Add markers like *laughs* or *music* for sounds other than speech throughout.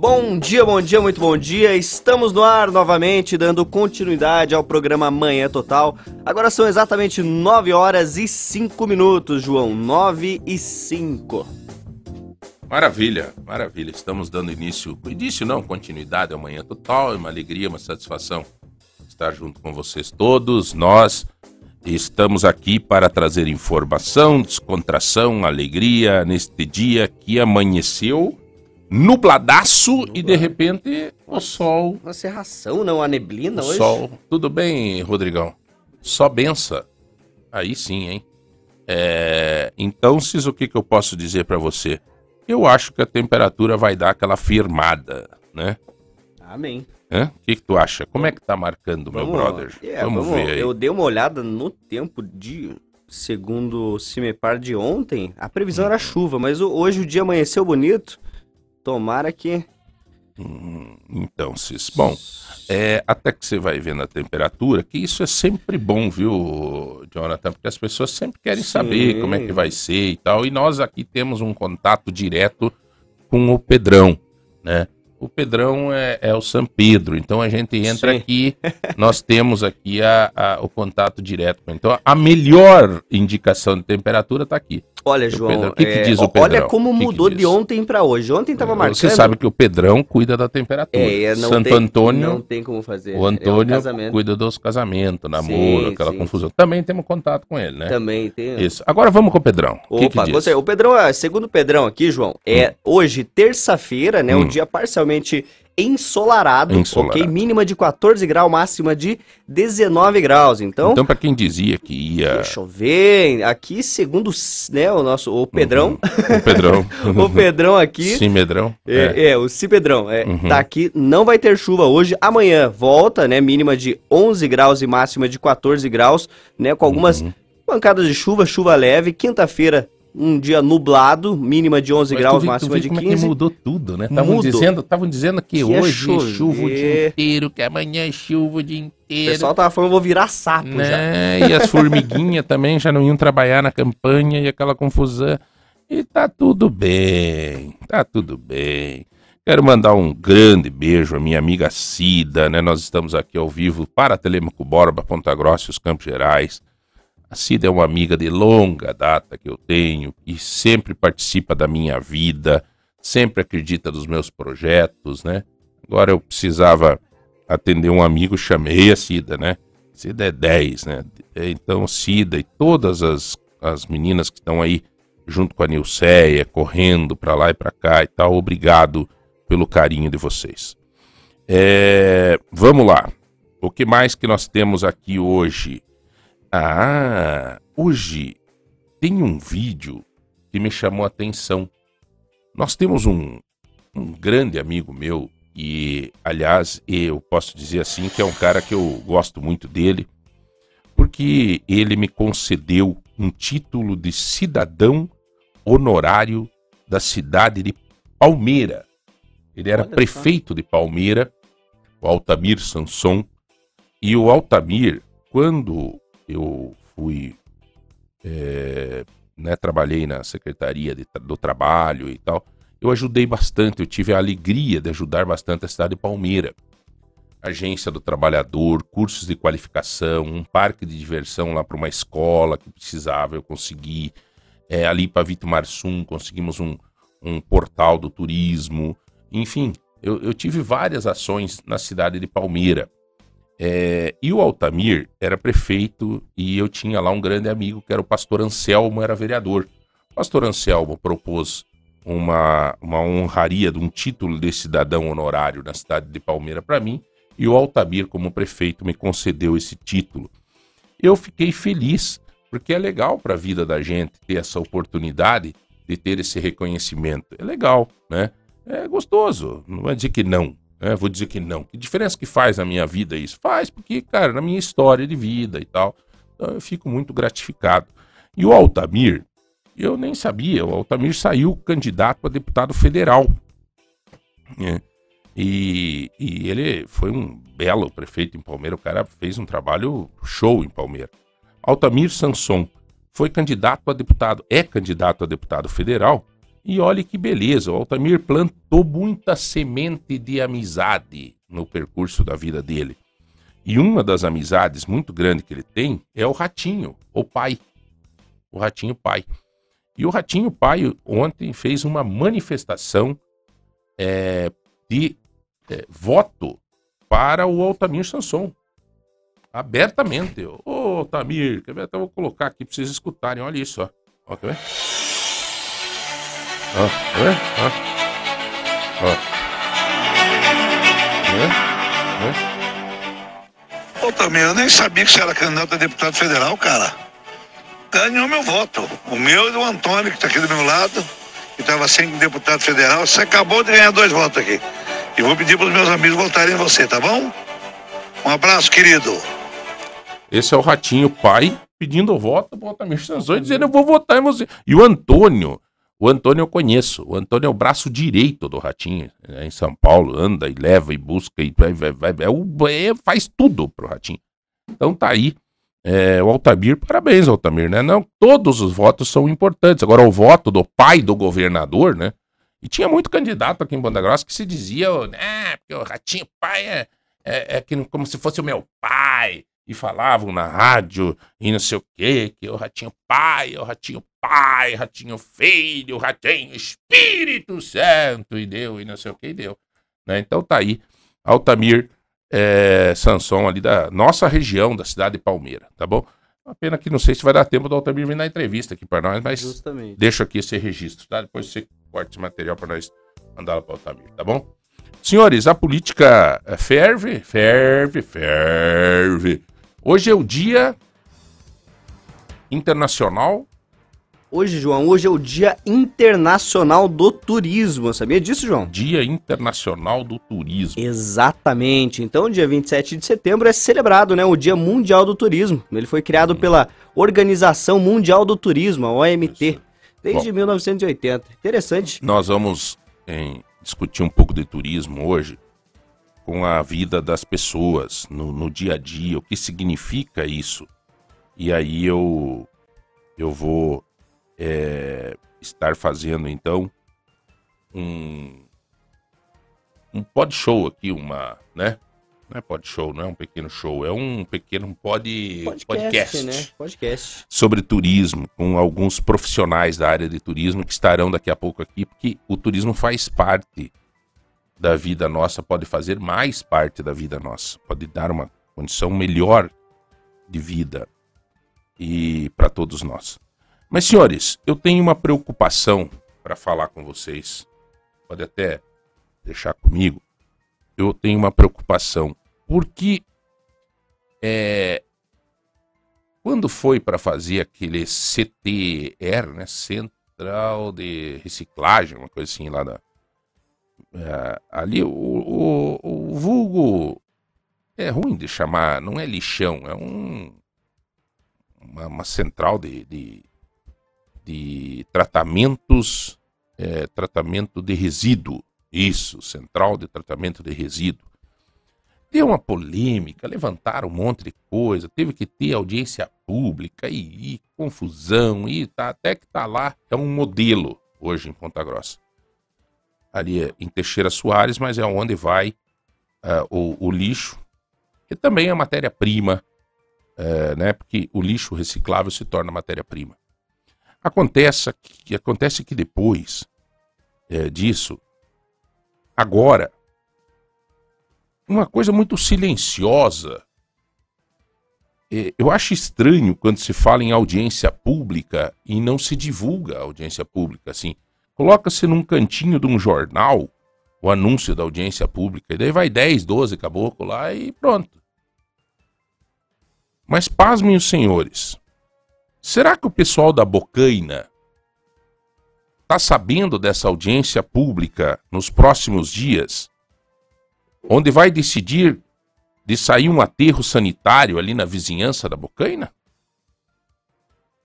Bom dia, bom dia, muito bom dia. Estamos no ar novamente, dando continuidade ao programa Manhã Total. Agora são exatamente 9 horas e 5 minutos, João. 9 e 5. Maravilha, maravilha. Estamos dando início, início não, continuidade ao Manhã Total. É uma alegria, uma satisfação estar junto com vocês todos. Nós estamos aqui para trazer informação, descontração, alegria neste dia que amanheceu nubladaço e de repente o sol. Uma serração, não? A neblina o hoje? Sol. Tudo bem, Rodrigão? Só benção. Aí sim, hein? É... Então, Cis, o que, que eu posso dizer para você? Eu acho que a temperatura vai dar aquela firmada, né? Amém. O que, que tu acha? Como é que tá marcando, meu Vamos- brother? é, vamos, vamos- ver aí. Eu dei uma olhada no tempo de. Segundo o Cimepar de ontem, a previsão era chuva, mas hoje o dia amanheceu bonito. Tomara que. Hum, Então, Cis. Bom, é, até que você vai vendo a temperatura, que isso é sempre bom, viu, Jonathan? Porque as pessoas sempre querem Sim. saber como é que vai ser e tal. E nós aqui temos um contato direto com o Pedrão, né? O Pedrão é, é o São Pedro, então a gente entra Sim. aqui, *laughs* nós temos aqui a- a- o contato direto. com ele. Então a melhor indicação de temperatura está aqui. Olha, o João, Pedrão- o que que é, diz o ó- olha Pedrão? como O que que mudou diz? de ontem pra hoje. Ontem tava marcando. Você sabe que o Pedrão cuida da temperatura. é, não Santo tem, Antônio Não tem como fazer. o É um Antônio casamento. cuida dos casamentos, namoro, Sim, aquela sim, confusão. Também temos contato com ele, né? Também tem. Isso. Agora vamos com o Pedrão. O que que Opa, diz? gostei. O Pedrão, é, segundo o Pedrão aqui, João, é hoje, terça-feira, né? Um Hum. dia parcialmente ensolarado, Ensolarado. ok? Mínima de 14 graus, máxima de 19 graus. Então, Então, para quem dizia que ia. deixa eu ver. Aqui, segundo né, o nosso o Pedrão, O Pedrão. *laughs* o Pedrão aqui. Sim, Medrão. É. É, é, o Cipedrão, é, Uhum. tá aqui, não vai ter chuva hoje, amanhã volta, né, mínima de 11 graus e máxima de 14 graus, né, com algumas Uhum. pancadas de chuva, chuva leve, quinta-feira um dia nublado, mínima de 11 Mas graus, vi- máxima de como é 15. que mudou tudo, né? Estavam dizendo, tavam dizendo que, Que ia hoje chover. chuva o dia inteiro, que amanhã é chuva o dia O inteiro. pessoal tava falando, vou virar sapo já. né? E as formiguinhas também já não iam trabalhar na campanha e aquela confusão. E tá tudo bem, tá tudo bem. Quero mandar um grande beijo à minha amiga Cida, né? Nós estamos aqui ao vivo para Telemaco Borba, Ponta Grossa e os Campos Gerais. A Cida é uma amiga de longa data que eu tenho e sempre participa da minha vida, sempre acredita nos meus projetos, né? Agora eu precisava atender um amigo, chamei a Cida, né? Cida é 10, né? Então, Cida e todas as, as meninas que estão aí junto com a Nilceia, correndo pra lá e pra cá e tal, obrigado pelo carinho de vocês. É, vamos lá. O que mais que nós temos aqui hoje? Ah, hoje tem um vídeo que me chamou a atenção. Nós temos um, um grande amigo meu e, aliás, eu posso dizer assim que é um cara que eu gosto muito dele, porque ele me concedeu um título de cidadão honorário da cidade de Palmeira. Ele era Olha só. prefeito de Palmeira, o Altamir Sanson, e o Altamir, quando eu fui, é, né, trabalhei na Secretaria de do Trabalho e tal, eu ajudei bastante, eu tive a alegria de ajudar bastante a cidade de Palmeira. Agência do Trabalhador, cursos de qualificação, um parque de diversão lá para uma escola que precisava, eu consegui. É, ali para Vitor conseguimos um, um portal do turismo. Enfim, eu, eu tive várias ações na cidade de Palmeira. É, e o Altamir era prefeito e eu tinha lá um grande amigo que era o pastor Anselmo, era vereador. O pastor Anselmo propôs uma, uma honraria de um título de cidadão honorário na cidade de Palmeira para mim e o Altamir, como prefeito, me concedeu esse título. Eu fiquei feliz, porque é legal para a vida da gente ter essa oportunidade de ter esse reconhecimento. É legal, né? É gostoso, não vai dizer que não. Né? Vou dizer que não. Que diferença que faz na minha vida isso? Faz, porque, cara, na minha história de vida e tal, então eu fico muito gratificado. E o Altamir, eu nem sabia, o Altamir saiu candidato a deputado federal. né? E, e ele foi um belo prefeito em Palmeira, o cara fez um trabalho show em Palmeira. Altamir Sanson foi candidato a deputado, é candidato a deputado federal E olhe que beleza, o Altamir plantou muita semente de amizade no percurso da vida dele. E uma das amizades muito grande que ele tem é o Ratinho, o pai. O Ratinho pai. E o Ratinho pai ontem fez uma manifestação é, de é, voto para o Altamir Sanson. Abertamente. Ô, Altamir, quer ver? Até vou colocar aqui para vocês escutarem. Olha isso, ó. ó quer ver? Ó, ver? Ó. Ó. Ver? Quer ver? Altamir, eu nem sabia que você era candidato a deputado federal, cara. Ganhou meu voto. O meu e do Antônio, que está aqui do meu lado, que estava sem deputado federal. Você acabou de ganhar dois votos aqui. E vou pedir para os meus amigos votarem em você, tá bom? Um abraço, querido. Esse é o Ratinho pai pedindo voto para o Altamir Sanzões, dizendo eu vou votar em você. E o Antônio, o Antônio eu conheço. O Antônio é o braço direito do Ratinho. Né, em São Paulo, anda e leva e busca e vai, vai, vai, é é, faz tudo pro Ratinho. Então tá aí. É, o Altamir, parabéns, Altamir, né? Não, todos os votos são importantes. Agora, o voto do pai do governador, né? E tinha muito candidato aqui em Banda Grossa que se dizia, né, porque o Ratinho pai é, é, é como se fosse o meu pai. E falavam na rádio e não sei o quê, que o Ratinho pai, o Ratinho pai, Ratinho filho, Ratinho Espírito Santo, e deu, e não sei o que, e deu. Né? Então tá aí, Altamir é, Sanson ali da nossa região, da cidade de Palmeira, tá bom? Uma pena que não sei se vai dar tempo do Altamir vir na entrevista aqui para nós, mas Justamente. deixa aqui esse registro, tá? Depois você corta esse material para nós mandar para o Altamir, tá bom? Senhores, a política é, ferve, ferve, ferve. Hoje é o dia internacional Hoje, João, hoje é o Dia Internacional do Turismo. Sabia disso, João? Dia Internacional do Turismo. Exatamente. Então, dia 27 de setembro é celebrado, né, o Dia Mundial do Turismo. Ele foi criado pela Organização Mundial do Turismo, a OMT, desde Bom, 1980. Interessante. Nós vamos em, discutir um pouco de turismo hoje com a vida das pessoas no, no dia a dia, o que significa isso. E aí eu eu vou é, estar fazendo então um um pod show aqui, uma, né? Não é pod show, não é um pequeno show, é um pequeno pod, podcast, podcast, né? podcast sobre turismo com alguns profissionais da área de turismo que estarão daqui a pouco aqui, porque o turismo faz parte da vida nossa, pode fazer mais parte da vida nossa, pode dar uma condição melhor de vida e para todos nós. Mas, senhores, eu tenho uma preocupação para falar com vocês. Pode até deixar comigo. Eu tenho uma preocupação. Porque é, quando foi para fazer aquele CTR, né, Central de Reciclagem, uma coisa assim lá da. É, ali o, o, o vulgo é ruim de chamar, não é lixão, é um uma, uma central de, de, de tratamentos, é, tratamento de resíduo. Isso, central de tratamento de resíduo. Deu uma polêmica, levantaram um monte de coisa, teve que ter audiência pública e, e confusão, e tá, até que tá lá, é um modelo hoje em Ponta Grossa. Ali em Teixeira Soares, mas é onde vai uh, o, o, lixo, que também é matéria-prima, uh, né? Porque o lixo reciclável se torna matéria-prima. Acontece que, acontece que depois é, disso, agora, uma coisa muito silenciosa. Eu acho estranho quando se fala em audiência pública e não se divulga a audiência pública. Assim, coloca-se num cantinho de um jornal o anúncio da audiência pública, e daí vai 10, 12 caboclo lá e pronto. Mas pasmem os senhores, Será que o pessoal da Bocaina está sabendo dessa audiência pública nos próximos dias, onde vai decidir de sair um aterro sanitário ali na vizinhança da Bocaina?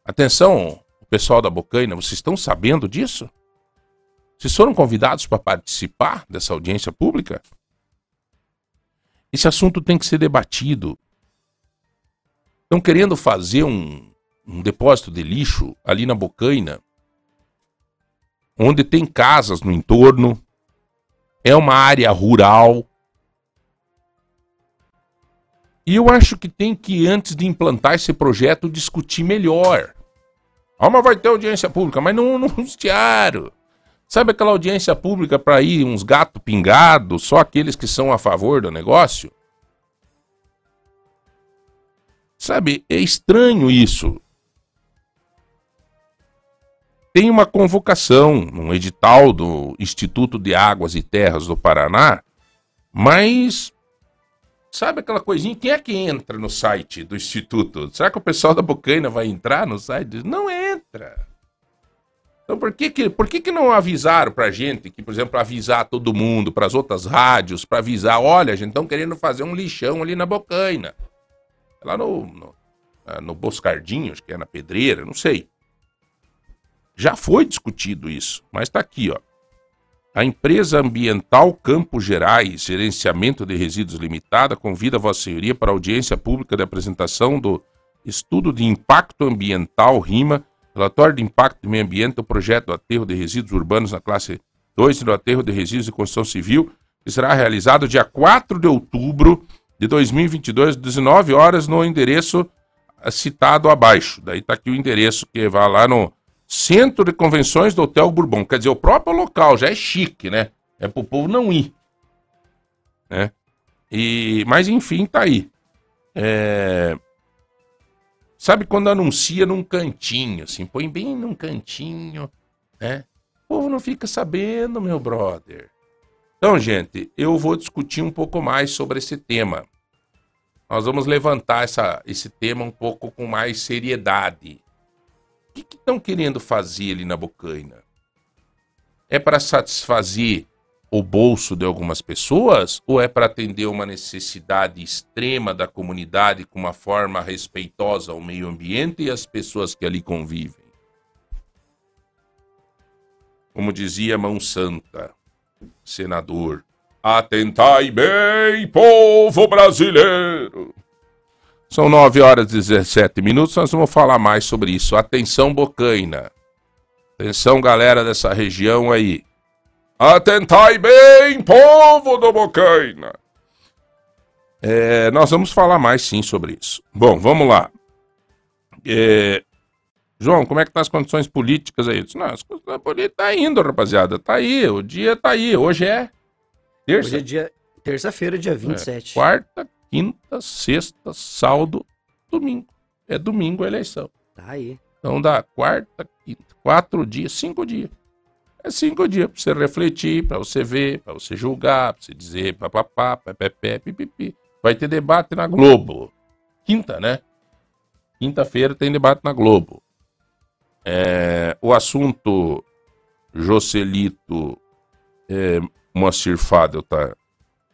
Atenção, pessoal da Bocaina, vocês estão sabendo disso? Vocês foram convidados para participar dessa audiência pública? Esse assunto tem que ser debatido. Estão querendo fazer um, um depósito de lixo ali na Bocaina. onde tem casas no entorno, é uma área rural. E eu acho que tem que, antes de implantar esse projeto, discutir melhor. Ah, mas vai ter audiência pública, mas não *laughs* no vestiário. Sabe aquela audiência pública para ir uns gatos pingados, só aqueles que são a favor do negócio? Sabe, é estranho isso. Tem uma convocação num edital do Instituto de Águas e Terras do Paraná, mas sabe aquela coisinha? Quem é que entra no site do Instituto? Será que o pessoal da Bocaina vai entrar no site? Não entra. Então por que que, por que, que não avisaram pra gente, que por exemplo, avisar todo mundo, para as outras rádios, para avisar, olha, a gente estão querendo fazer um lixão ali na Bocaina. Lá no, no, ah, no Boscardinho, acho que é na Pedreira, não sei. Já foi discutido isso, mas está aqui, ó. A empresa ambiental Campos Gerais, Gerenciamento de Resíduos Limitada, convida a Vossa Senhoria para audiência pública de apresentação do Estudo de Impacto Ambiental RIMA Relatório de impacto do meio ambiente do projeto do aterro de resíduos urbanos na classe 2 e do aterro de resíduos de construção civil, que será realizado dia 4 de outubro de 2022, 19 horas, no endereço citado abaixo. Daí está aqui o endereço que vai lá no Centro de Convenções do Hotel Bourbon. Quer dizer, o próprio local já é chique, né? É para o povo não ir. Né? E, mas enfim, tá aí. É, Sabe quando anuncia num cantinho, assim, põe bem num cantinho, né? O povo não fica sabendo, meu brother. Então, gente, eu vou discutir um pouco mais sobre esse tema. Nós vamos levantar essa, esse tema um pouco com mais seriedade. O que estão que querendo fazer ali na Bocaina? É para satisfazer o bolso de algumas pessoas ou é para atender uma necessidade extrema da comunidade com uma forma respeitosa ao meio ambiente e às pessoas que ali convivem? Como dizia Mão Santa, senador, atentai bem, povo brasileiro. São 9 horas e 17 minutos, nós vamos falar mais sobre isso. Atenção, Bocaina. Atenção, galera dessa região aí. Atentai bem, povo do Bocaina. É, nós vamos falar mais sim sobre isso. Bom, vamos lá. É, João, como é que tá as condições políticas aí? Disse, não, as condições políticas tá indo, rapaziada. Tá aí, o dia tá aí. Hoje é terça. Hoje é dia terça-feira, dia 27. É, quarta, quinta, sexta, sábado, domingo. É domingo a eleição. Tá aí. Então dá quarta, quinta, quatro dias, cinco dias. É cinco dias para você refletir, para você ver, para você julgar, para você dizer papapá, pepepé, pipipi. Vai ter debate na Globo. Quinta, né? Quinta-feira tem debate na Globo. É, o assunto Jocelito é, Moacir Fadel tá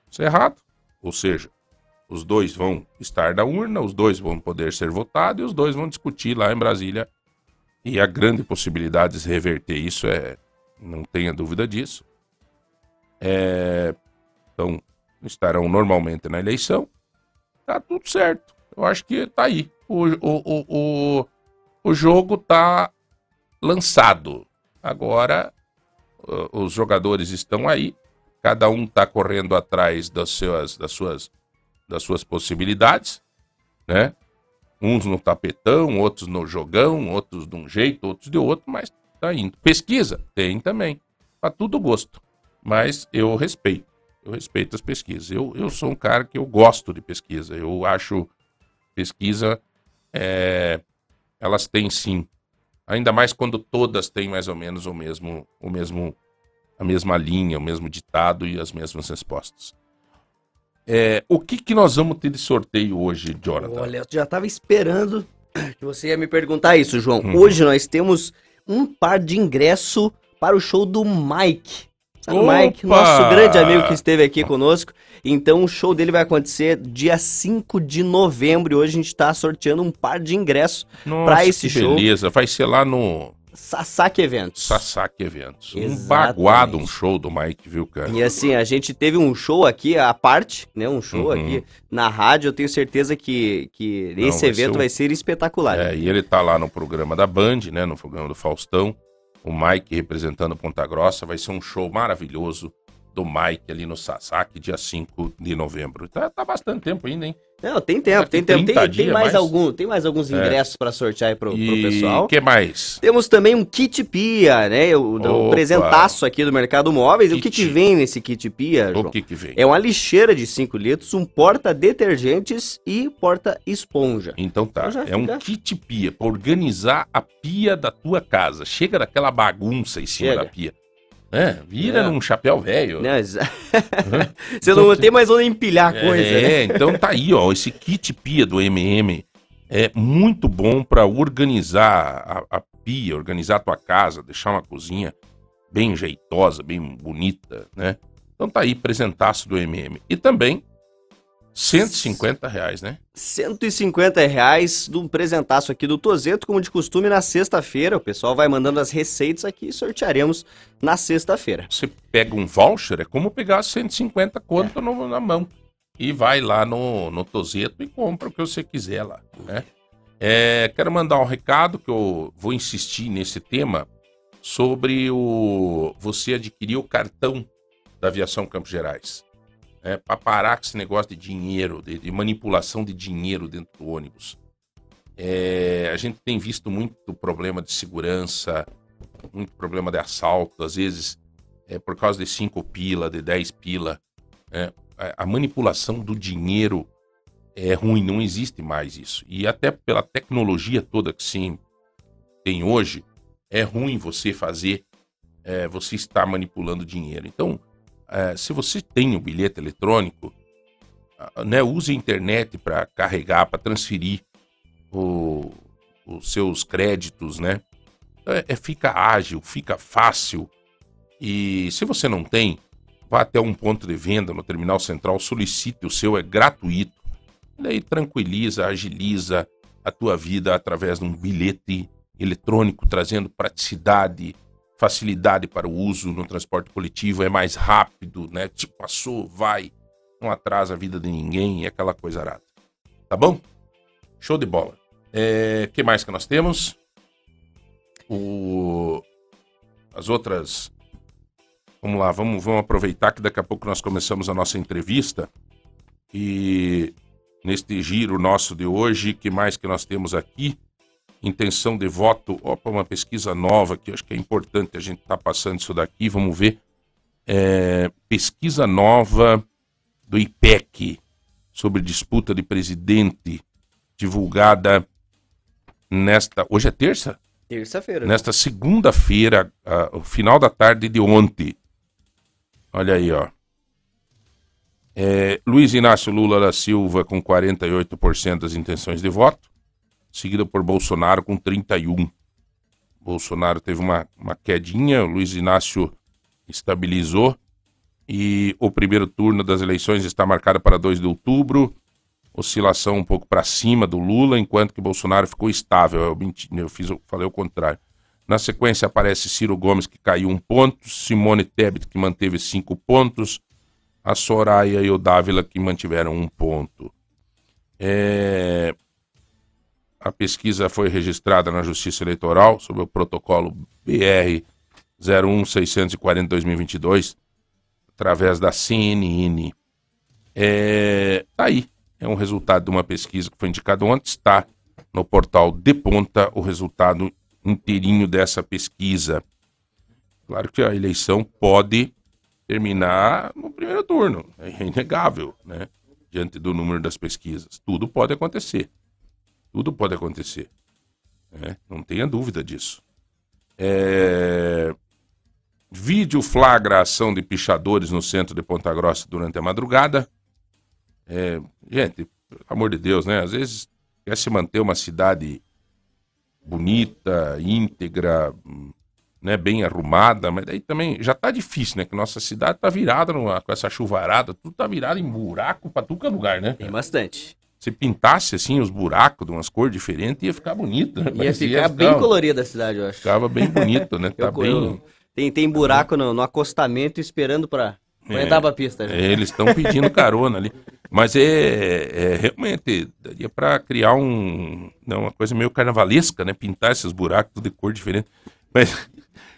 cerrado, ou seja, os dois vão estar na urna, os dois vão poder ser votados e os dois vão discutir lá em Brasília. E a grande possibilidade de reverter isso é não tenha dúvida disso. É, então, estarão normalmente na eleição. Tá tudo certo. Eu acho que tá aí. O, o, o, o, jogo tá lançado. Agora, os jogadores estão aí. Cada um tá correndo atrás das suas, das suas, das suas possibilidades, né? Uns no tapetão, outros no jogão, outros de um jeito, outros de outro, mas tá indo. Pesquisa? Tem também. Para tudo gosto. Mas eu respeito. Eu respeito as pesquisas. Eu, eu sou um cara que eu gosto de pesquisa. Eu acho pesquisa. É, elas têm sim. Ainda mais quando todas têm mais ou menos o mesmo, o mesmo, a mesma linha, o mesmo ditado e as mesmas respostas. É, o que, que nós vamos ter de sorteio hoje, Jonathan? Olha, eu já estava esperando que você ia me perguntar isso, João. Uhum. Hoje nós temos um par de ingresso para o show do Mike. Sabe o Mike, nosso grande amigo que esteve aqui conosco. Então o show dele vai acontecer dia 5 de novembro e hoje a gente está sorteando um par de ingressos para esse que show. Beleza, vai ser lá no Sasaki Eventos. Sasaki Eventos. Exatamente. Um baguado um show do Mike, viu, cara? E assim, a gente teve um show aqui, à parte, né? Um show uhum. aqui na rádio. Eu tenho certeza que, que Não, esse vai evento ser vai ser espetacular. É, e ele tá lá no programa da Band, né? No programa do Faustão. o Mike representando Ponta Grossa. Vai ser um show maravilhoso do Mike ali no Sasaki, dia 5 de novembro. Tá, tá bastante tempo ainda, hein? Não, tem tempo, tem tempo. Tem, tem mais, mais, algum, tem mais alguns é. ingressos é. para sortear aí pro, e... pro pessoal. o que mais? Temos também um kit pia, né? O, o presentaço aqui do Mercado Móveis. Kit. O que que vem nesse kit pia, João? O que que vem? É uma lixeira de 5 litros, um porta-detergentes e porta-esponja. Então tá, então é fica... um kit pia, para organizar a pia da tua casa. Chega daquela bagunça em cima Chega. da pia. É, vira é. num chapéu velho. *laughs* Você não tem mais onde empilhar a coisa, é, né? *laughs* então tá aí, ó, esse kit pia do MM é muito bom para organizar a, a, pia, organizar a tua casa, deixar uma cozinha bem jeitosa, bem bonita, né? Então tá aí, presentaço do MM. E também 150 reais, né? 150 reais de um presentaço aqui do Tozeto, como de costume, na sexta-feira. O pessoal vai mandando as receitas aqui e sortearemos na sexta-feira. Você pega um voucher, é como pegar 150 conto é. no, na mão. E vai lá no, no Tozeto e compra o que você quiser lá, né? É, quero mandar um recado que eu vou insistir nesse tema sobre o você adquirir o cartão da Aviação Campos Gerais é, para parar com esse negócio de dinheiro, de, de manipulação de dinheiro dentro do ônibus. É, a gente tem visto muito problema de segurança, muito problema de assalto, às vezes é por causa de 5 pila, de 10 pila. É, a, a manipulação do dinheiro é ruim, não existe mais isso. E até pela tecnologia toda que sim tem hoje, é ruim você fazer, é, você estar manipulando dinheiro. Então, é, se você tem o um bilhete eletrônico, né, use a internet para carregar, para transferir o, os seus créditos, né? É, é, fica ágil, fica fácil. E se você não tem, vá até um ponto de venda no terminal central, solicite o seu, é gratuito. E aí tranquiliza, agiliza a tua vida através de um bilhete eletrônico, trazendo praticidade, facilidade para o uso no transporte coletivo, é mais rápido, né? Tipo, passou, vai, não atrasa a vida de ninguém, é aquela coisa arada. Tá bom? Show de bola. É, que mais que nós temos? O... As outras. Vamos lá, vamos, vamos aproveitar que daqui a pouco nós começamos a nossa entrevista. E neste giro nosso de hoje, que mais que nós temos aqui? Intenção de voto. Opa, uma pesquisa nova que acho que é importante a gente estar tá passando isso daqui. Vamos ver. É, pesquisa nova do IPEC sobre disputa de presidente, divulgada nesta. Hoje é terça? Terça-feira. Nesta segunda-feira, o final da tarde de ontem. Olha aí, ó. É, Luiz Inácio Lula da Silva com 48% das intenções de voto seguida por Bolsonaro com 31. Bolsonaro teve uma, uma quedinha, o Luiz Inácio estabilizou e o primeiro turno das eleições está marcado para 2 de outubro. Oscilação um pouco para cima do Lula, enquanto que Bolsonaro ficou estável. Eu, menti, eu fiz, eu falei o contrário. Na sequência aparece Ciro Gomes, que caiu um ponto, Simone Tebet, que manteve cinco pontos, a Soraya e o Dávila, que mantiveram um ponto. É... A pesquisa foi registrada na Justiça Eleitoral sob o protocolo BR 01640-2022, através da CNN. É, tá aí. É um resultado de uma pesquisa que foi indicado ontem. Está no portal De Ponta o resultado inteirinho dessa pesquisa. Claro que a eleição pode terminar no primeiro turno. É inegável, né? Diante do número das pesquisas. Tudo pode acontecer. Tudo pode acontecer. Né? Não tenha dúvida disso. É... Vídeo flagra a ação de pichadores no centro de Ponta Grossa durante a madrugada. É... Gente, pelo amor de Deus, né? Às vezes quer se manter uma cidade bonita, íntegra, né, bem arrumada, mas daí também já tá difícil, né? Que nossa cidade tá virada numa, com essa chuvarada, tudo tá virado em buraco pra tudo que é lugar, né? Tem bastante se pintasse assim os buracos de umas cores diferentes, ia ficar bonito, né? Ia ficar bem colorida a cidade, eu acho. Ficava bem bonito, né? *laughs* Tá bem... Tem, tem buraco no, no acostamento esperando para é, entrar pra pista. Já. É, eles estão pedindo carona ali. Mas é, é realmente, daria para criar um, não, uma coisa meio carnavalesca, né? Pintar esses buracos tudo de cor diferente. Mas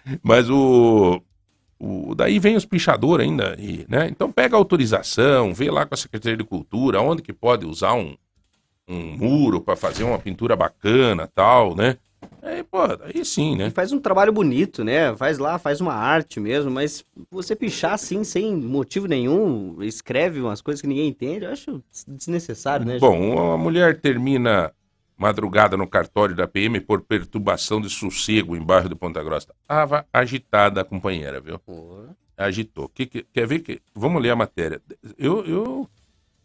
*laughs* Mas o, o. Daí vem os pichadores ainda, e, né? Então pega a autorização, vê lá com a Secretaria de Cultura onde que pode usar um, um muro para fazer uma pintura bacana tal, né? Aí, pô, aí sim, né? E faz um trabalho bonito, né? Faz lá, faz uma arte mesmo, mas você pichar assim, sem motivo nenhum, escreve umas coisas que ninguém entende, eu acho desnecessário, né? Bom, a mulher termina madrugada no cartório da PM por perturbação de sossego em bairro de Ponta Grossa. Tava agitada a companheira, viu? Pô. Agitou. Que, que- quer ver que. Vamos ler a matéria. Eu, eu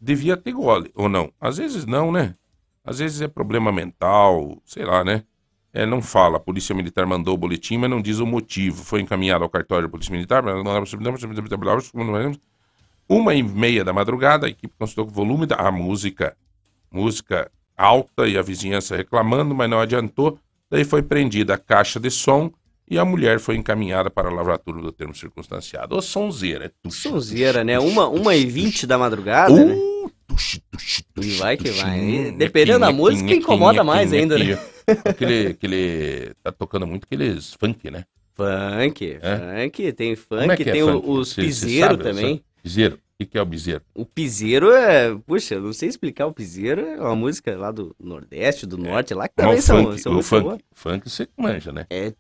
devia ter gole, ou não? Às vezes não, né? Às vezes é problema mental, sei lá, né? É, não fala. A Polícia Militar mandou o boletim, mas não diz o motivo. Foi encaminhado ao cartório da Polícia Militar. Uma e meia da madrugada, a equipe consultou o volume da música. Música alta e a vizinhança reclamando, mas não adiantou. Daí foi prendida a caixa de som e a mulher foi encaminhada para a lavratura do termo circunstanciado. Ô, sonzeira. É tuxi, Sonzeira, né? Uma, uma e vinte da madrugada, né? Uh, tuxi, E vai que vai. E dependendo da música, nhequim, incomoda mais ainda, né? Aquele, aquele. Tá tocando muito aqueles funk, né? Funk, É? funk, tem Como funk, é é tem o- funk? os sabe, também. Piseiro. O que, que é o bizeiro? O piseiro é. Puxa, eu não sei explicar. O piseiro é uma música lá do Nordeste, do Norte, lá que Mas também o são, funk, são o funk, funk você manja, né? É.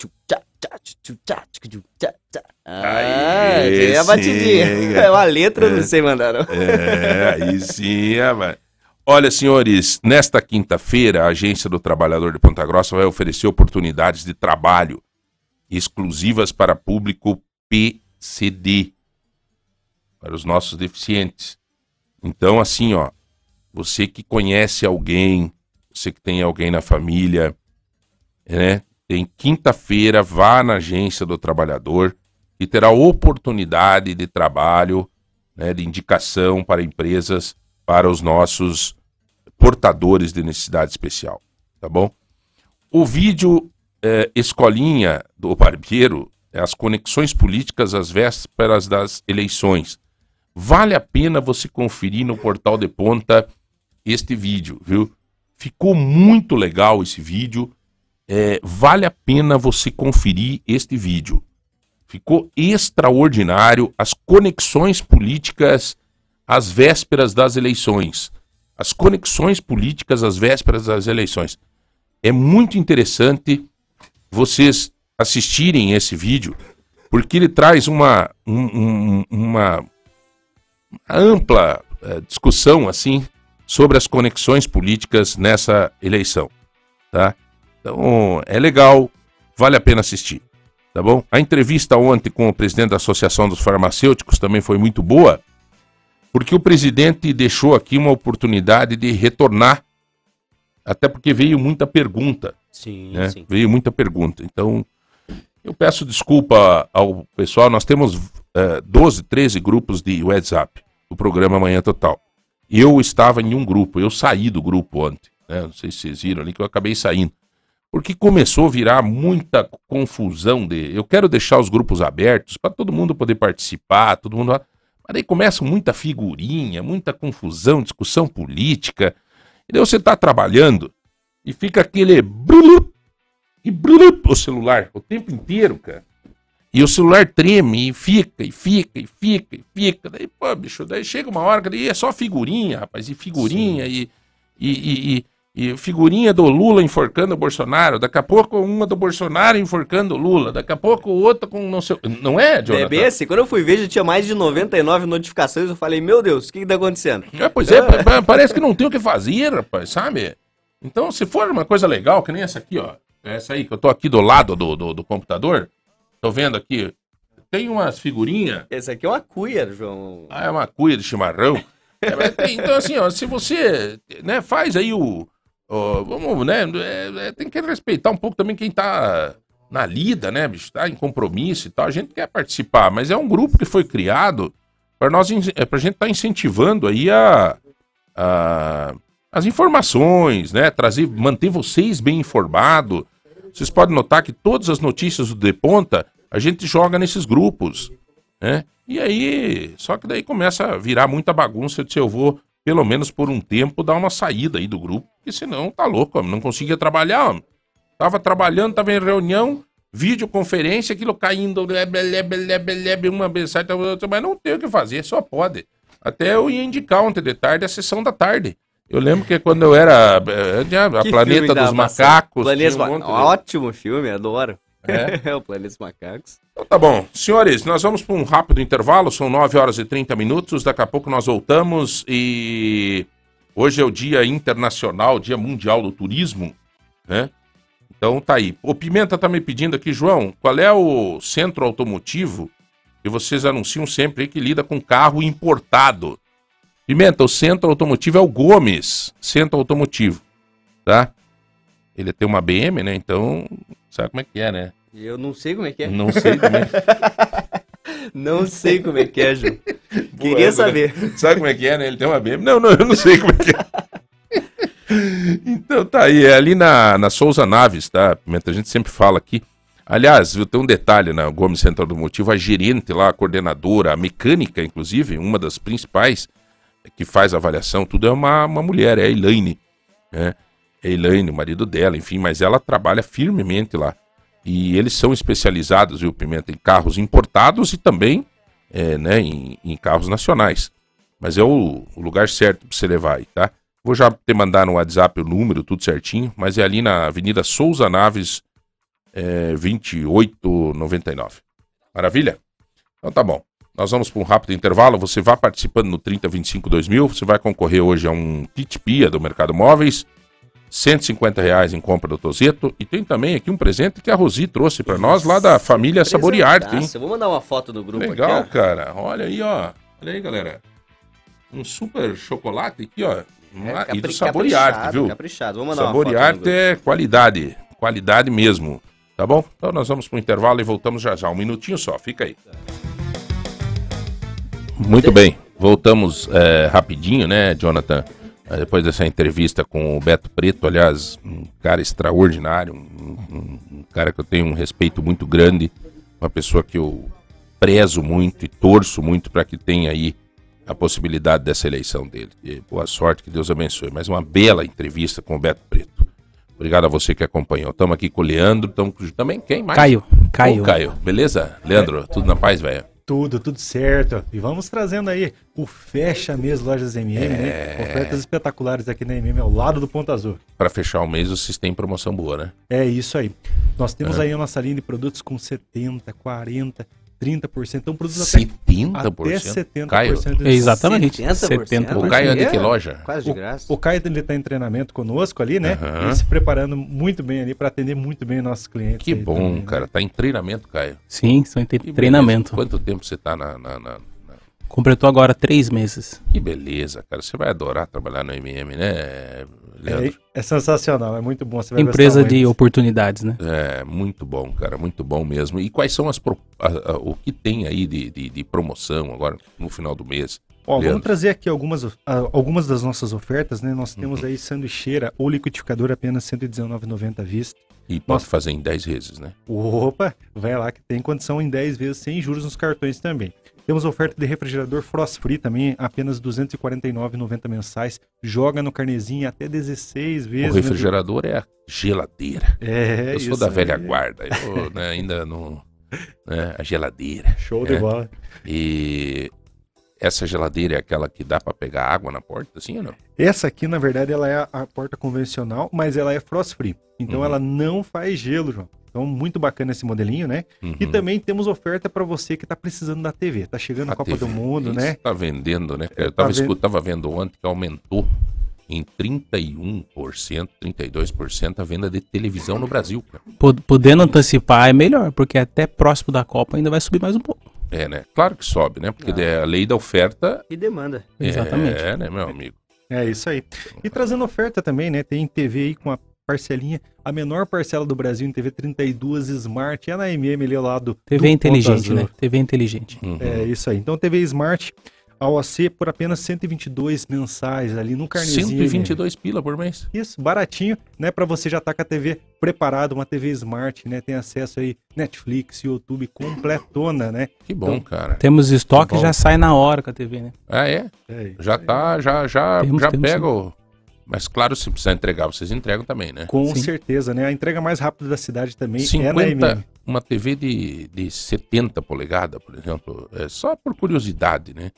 Aí Ah, tem a batidinha. *laughs* É uma letra, eu não sei mandar, não. É, aí sim, é, vai. Olha, senhores, nesta quinta-feira, a Agência do Trabalhador de Ponta Grossa vai oferecer oportunidades de trabalho exclusivas para público PCD, para os nossos deficientes. Então, assim, ó, você que conhece alguém, você que tem alguém na família, né? Tem quinta-feira, vá na Agência do Trabalhador e terá oportunidade de trabalho né, de indicação para empresas para os nossos portadores de necessidade especial, tá bom? O vídeo eh, Escolinha do Barbeiro é as conexões políticas às vésperas das eleições. Vale a pena você conferir no portal de ponta este vídeo, viu? Ficou muito legal esse vídeo. É, vale a pena você conferir este vídeo. Ficou extraordinário as conexões políticas às vésperas das eleições. As conexões políticas às vésperas das eleições. É muito interessante vocês assistirem esse vídeo, porque ele traz uma, um- um- uma ampla eh, discussão assim sobre as conexões políticas nessa eleição, tá? Então é legal, vale a pena assistir, tá bom? A entrevista ontem com o presidente da Associação dos Farmacêuticos também foi muito boa, porque o presidente deixou aqui uma oportunidade de retornar, até porque veio muita pergunta, Sim, né? sim. Veio muita pergunta. Então, eu peço desculpa ao pessoal. Nós temos eh, 12, 13 grupos de WhatsApp do programa Manhã Total. Eu estava em um grupo, eu saí do grupo ontem. Né? Não sei se vocês viram ali que eu acabei saindo. Porque começou a virar muita confusão de. Eu quero deixar os grupos abertos para todo mundo poder participar, todo mundo. Mas daí começa muita figurinha, muita confusão, discussão política. E daí você está trabalhando e fica aquele brulup, e brulup, o celular o tempo inteiro, cara. E o celular treme e fica, e fica, e fica, e fica. Daí, pô, bicho, daí chega uma hora que daí é só figurinha, rapaz, e figurinha, e, e, e, e- figurinha do Lula enforcando o Bolsonaro. Daqui a pouco uma do Bolsonaro enforcando o Lula. Daqui a pouco outra com não sei. Não é, Jonathan? É assim, quando eu fui ver, já tinha mais de 99 notificações. Eu falei, meu Deus, o que, que tá acontecendo? É, pois é, *laughs* pa- pa- parece que não tem o que fazer, rapaz, sabe? Então, se for uma coisa legal, que nem essa aqui, ó. Essa aí, que eu tô aqui do lado do, do, do computador. Tô vendo aqui. Tem umas figurinhas. Esse aqui é uma cuia, João. Ah, é uma cuia de chimarrão. É, tem- então, assim, ó, se você né, faz aí o. ó, vamos, né? é, é, tem que respeitar um pouco também quem tá na lida, né, bicho? Tá em compromisso e tal. A gente quer participar, mas é um grupo que foi criado para nós, é, pra gente estar incentivando aí a, a- as informações, né? Trazer, manter vocês bem informados. Vocês podem notar que todas as notícias do De Ponta a gente joga nesses grupos, né? E aí, só que daí começa a virar muita bagunça. Eu disse, eu vou, pelo menos por um tempo, dar uma saída aí do grupo, porque senão tá louco, não conseguia trabalhar. Tava trabalhando, tava em reunião, videoconferência, aquilo caindo, lebe, lebe, lebe, lebe, uma mensagem, outra, mas não tem o que fazer, só pode. Até eu ia indicar ontem de tarde a sessão da tarde. Eu lembro que quando eu era eh, a Que Planeta dos. Macacos. Planeta um Ótimo filme, adoro. *laughs* É? o Planeta dos Macacos. Então tá bom. Senhores, nós vamos para um rápido intervalo, são 9 horas e 30 minutos, daqui a pouco nós voltamos e hoje é o Dia Internacional, Dia Mundial do Turismo, né? Então tá aí. O Pimenta tá me pedindo aqui, João, qual é o centro automotivo que vocês anunciam sempre que lida com carro importado? Pimenta, o centro automotivo é o Gomes, centro automotivo, tá? Ele tem uma BM, né? Então, sabe como é que é, né? Eu não sei como é que é. Não sei também. *laughs* Não sei como é que é, Ju. Queria né? saber. Sabe como é que é, né? Ele tem uma BM. Não, não, eu não sei como é que é. Então tá aí, é ali na, na Souza Naves, tá? Pimenta, a gente sempre fala aqui. Aliás, eu tenho um detalhe na Gomes Central do Motivo, a gerente lá, a coordenadora, a mecânica, inclusive, uma das principais que faz a avaliação, tudo é uma, uma mulher, é a Elaine, né? É a Elaine, o marido dela, enfim, mas ela trabalha firmemente lá. E eles são especializados, viu, Pimenta, em carros importados e também é, né, em, em carros nacionais. Mas é o, o lugar certo para você levar aí, tá? Vou já te mandar no WhatsApp o número, tudo certinho, mas é ali na Avenida Souza Naves, é, 2899. Maravilha? Então tá bom. Nós vamos para um rápido intervalo. Você vai participando no 3025 2000. Você vai concorrer hoje a um kit pia do Mercado Móveis. 150 reais em compra do Tozeto. E tem também aqui um presente que a Rosi trouxe para nós lá da família Saboriarte, hein? Presentaço. Eu vou mandar uma foto do grupo Legal, aqui, cara. Olha aí, ó. Olha aí, galera. Um super chocolate aqui, ó. ó. Ah, É, e do capri- Saboriarte, viu? Caprichado. Vou mandar uma foto Saboriarte é qualidade. Qualidade mesmo. Tá bom? Então nós vamos pro intervalo e voltamos já já. Um minutinho só, fica aí. Muito bem. Voltamos é, rapidinho, né, Jonathan? Eh, Depois dessa entrevista com o Beto Preto, aliás, um cara extraordinário, um, um- um cara que eu tenho um respeito muito grande, uma pessoa que eu prezo muito e torço muito para que tenha aí a possibilidade dessa eleição dele. E boa sorte, que Deus abençoe. Mais uma bela entrevista com o Beto Preto. Obrigado a você que acompanhou. Estamos aqui com o Leandro, estamos com também quem mais? Caio, Caio. Ô, Caio, beleza? Leandro, tudo na paz, velho? Tudo, tudo certo. E vamos trazendo aí o Fecha Mês Lojas MM, É. né? Ofertas espetaculares aqui na MM, ao lado do Ponto Azul. Para fechar o mês, vocês têm promoção boa, né? É isso aí. Nós temos É. aí a nossa linha de produtos com 70, 40, 30%. Então, produtos até, 70%? até 70% Caio, de Exatamente. 70%. 70%. o Caio é de É. que loja? Quase de graça. O Caio ele tá em treinamento conosco ali, né? Aham. Ele se preparando muito bem ali para atender muito bem nossos clientes. Que bom, também, né? cara. Tá em treinamento, Caio. Sim, são em treinamento. beleza. Quanto tempo você tá na, na- na- na- Completou agora três meses. Que beleza, cara. Você vai adorar trabalhar no MM, né, Leandro? É, é sensacional, é muito bom. Você vai Empresa de muito. oportunidades, né? É, muito bom, cara. Muito bom mesmo. E quais são as pro- a- a- o que tem aí de, de- de promoção agora no final do mês? Ó, vamos trazer aqui algumas, algumas das nossas ofertas, né? Nós Uhum. temos aí sanduicheira ou liquidificador apenas R$ 119,90 à vista. E pode Nossa. fazer em 10 vezes, né? Opa, vai lá que tem condição em 10 vezes sem juros nos cartões também. Temos oferta de refrigerador Frost Free também, apenas R$ 249,90 mensais. Joga no carnezinho até 16 vezes. o né? refrigerador é a geladeira. É, eu sou da velha guarda. Eu né, ainda não. né, a geladeira. Show de É. bola. E essa geladeira é aquela que dá pra pegar água na porta, assim ou não? Essa aqui, na verdade, ela é a, porta convencional, mas ela é Frost Free. Então Uhum. ela não faz gelo, João. Então, muito bacana esse modelinho, né? E Uhum. também temos oferta para você que tá precisando da TV. Tá chegando a, A Copa do TV. Mundo, Isso né? Tá vendendo, né? É, Eu tava, tá vendo. escu- tava vendo ontem que aumentou em 31%, 32% a venda de televisão no Brasil. cara. Pod- Podendo antecipar é melhor, porque até próximo da Copa ainda vai subir mais um pouco. É, né? Claro que sobe, né? Porque Ah. é a lei da oferta E demanda. Exatamente. é, né, meu amigo? É isso aí. E trazendo oferta também, né? Tem TV aí com a parcelinha, a menor parcela do Brasil em TV 32 Smart, é na MM ali ao lado. TV do inteligente, Ponto né? TV inteligente. Uhum. É isso aí. Então TV Smart AOC por apenas 122 mensais ali no carnezinho. 122 pila por mês. Isso, baratinho, né? Pra você já tá com a TV preparada, uma TV Smart, né? Tem acesso aí Netflix, YouTube completona, né? Que bom, Então, cara. Temos estoque bom. já sai na hora com a TV, né? Ah, é? É, Já tá, já, já, Temos, já temos pega o... Mas claro, se precisar entregar, vocês entregam também, né? Com Sim. certeza, né? A entrega mais rápida da cidade também é na 50, MM. uma TV de, de 70 polegadas, por exemplo, é só por curiosidade, né?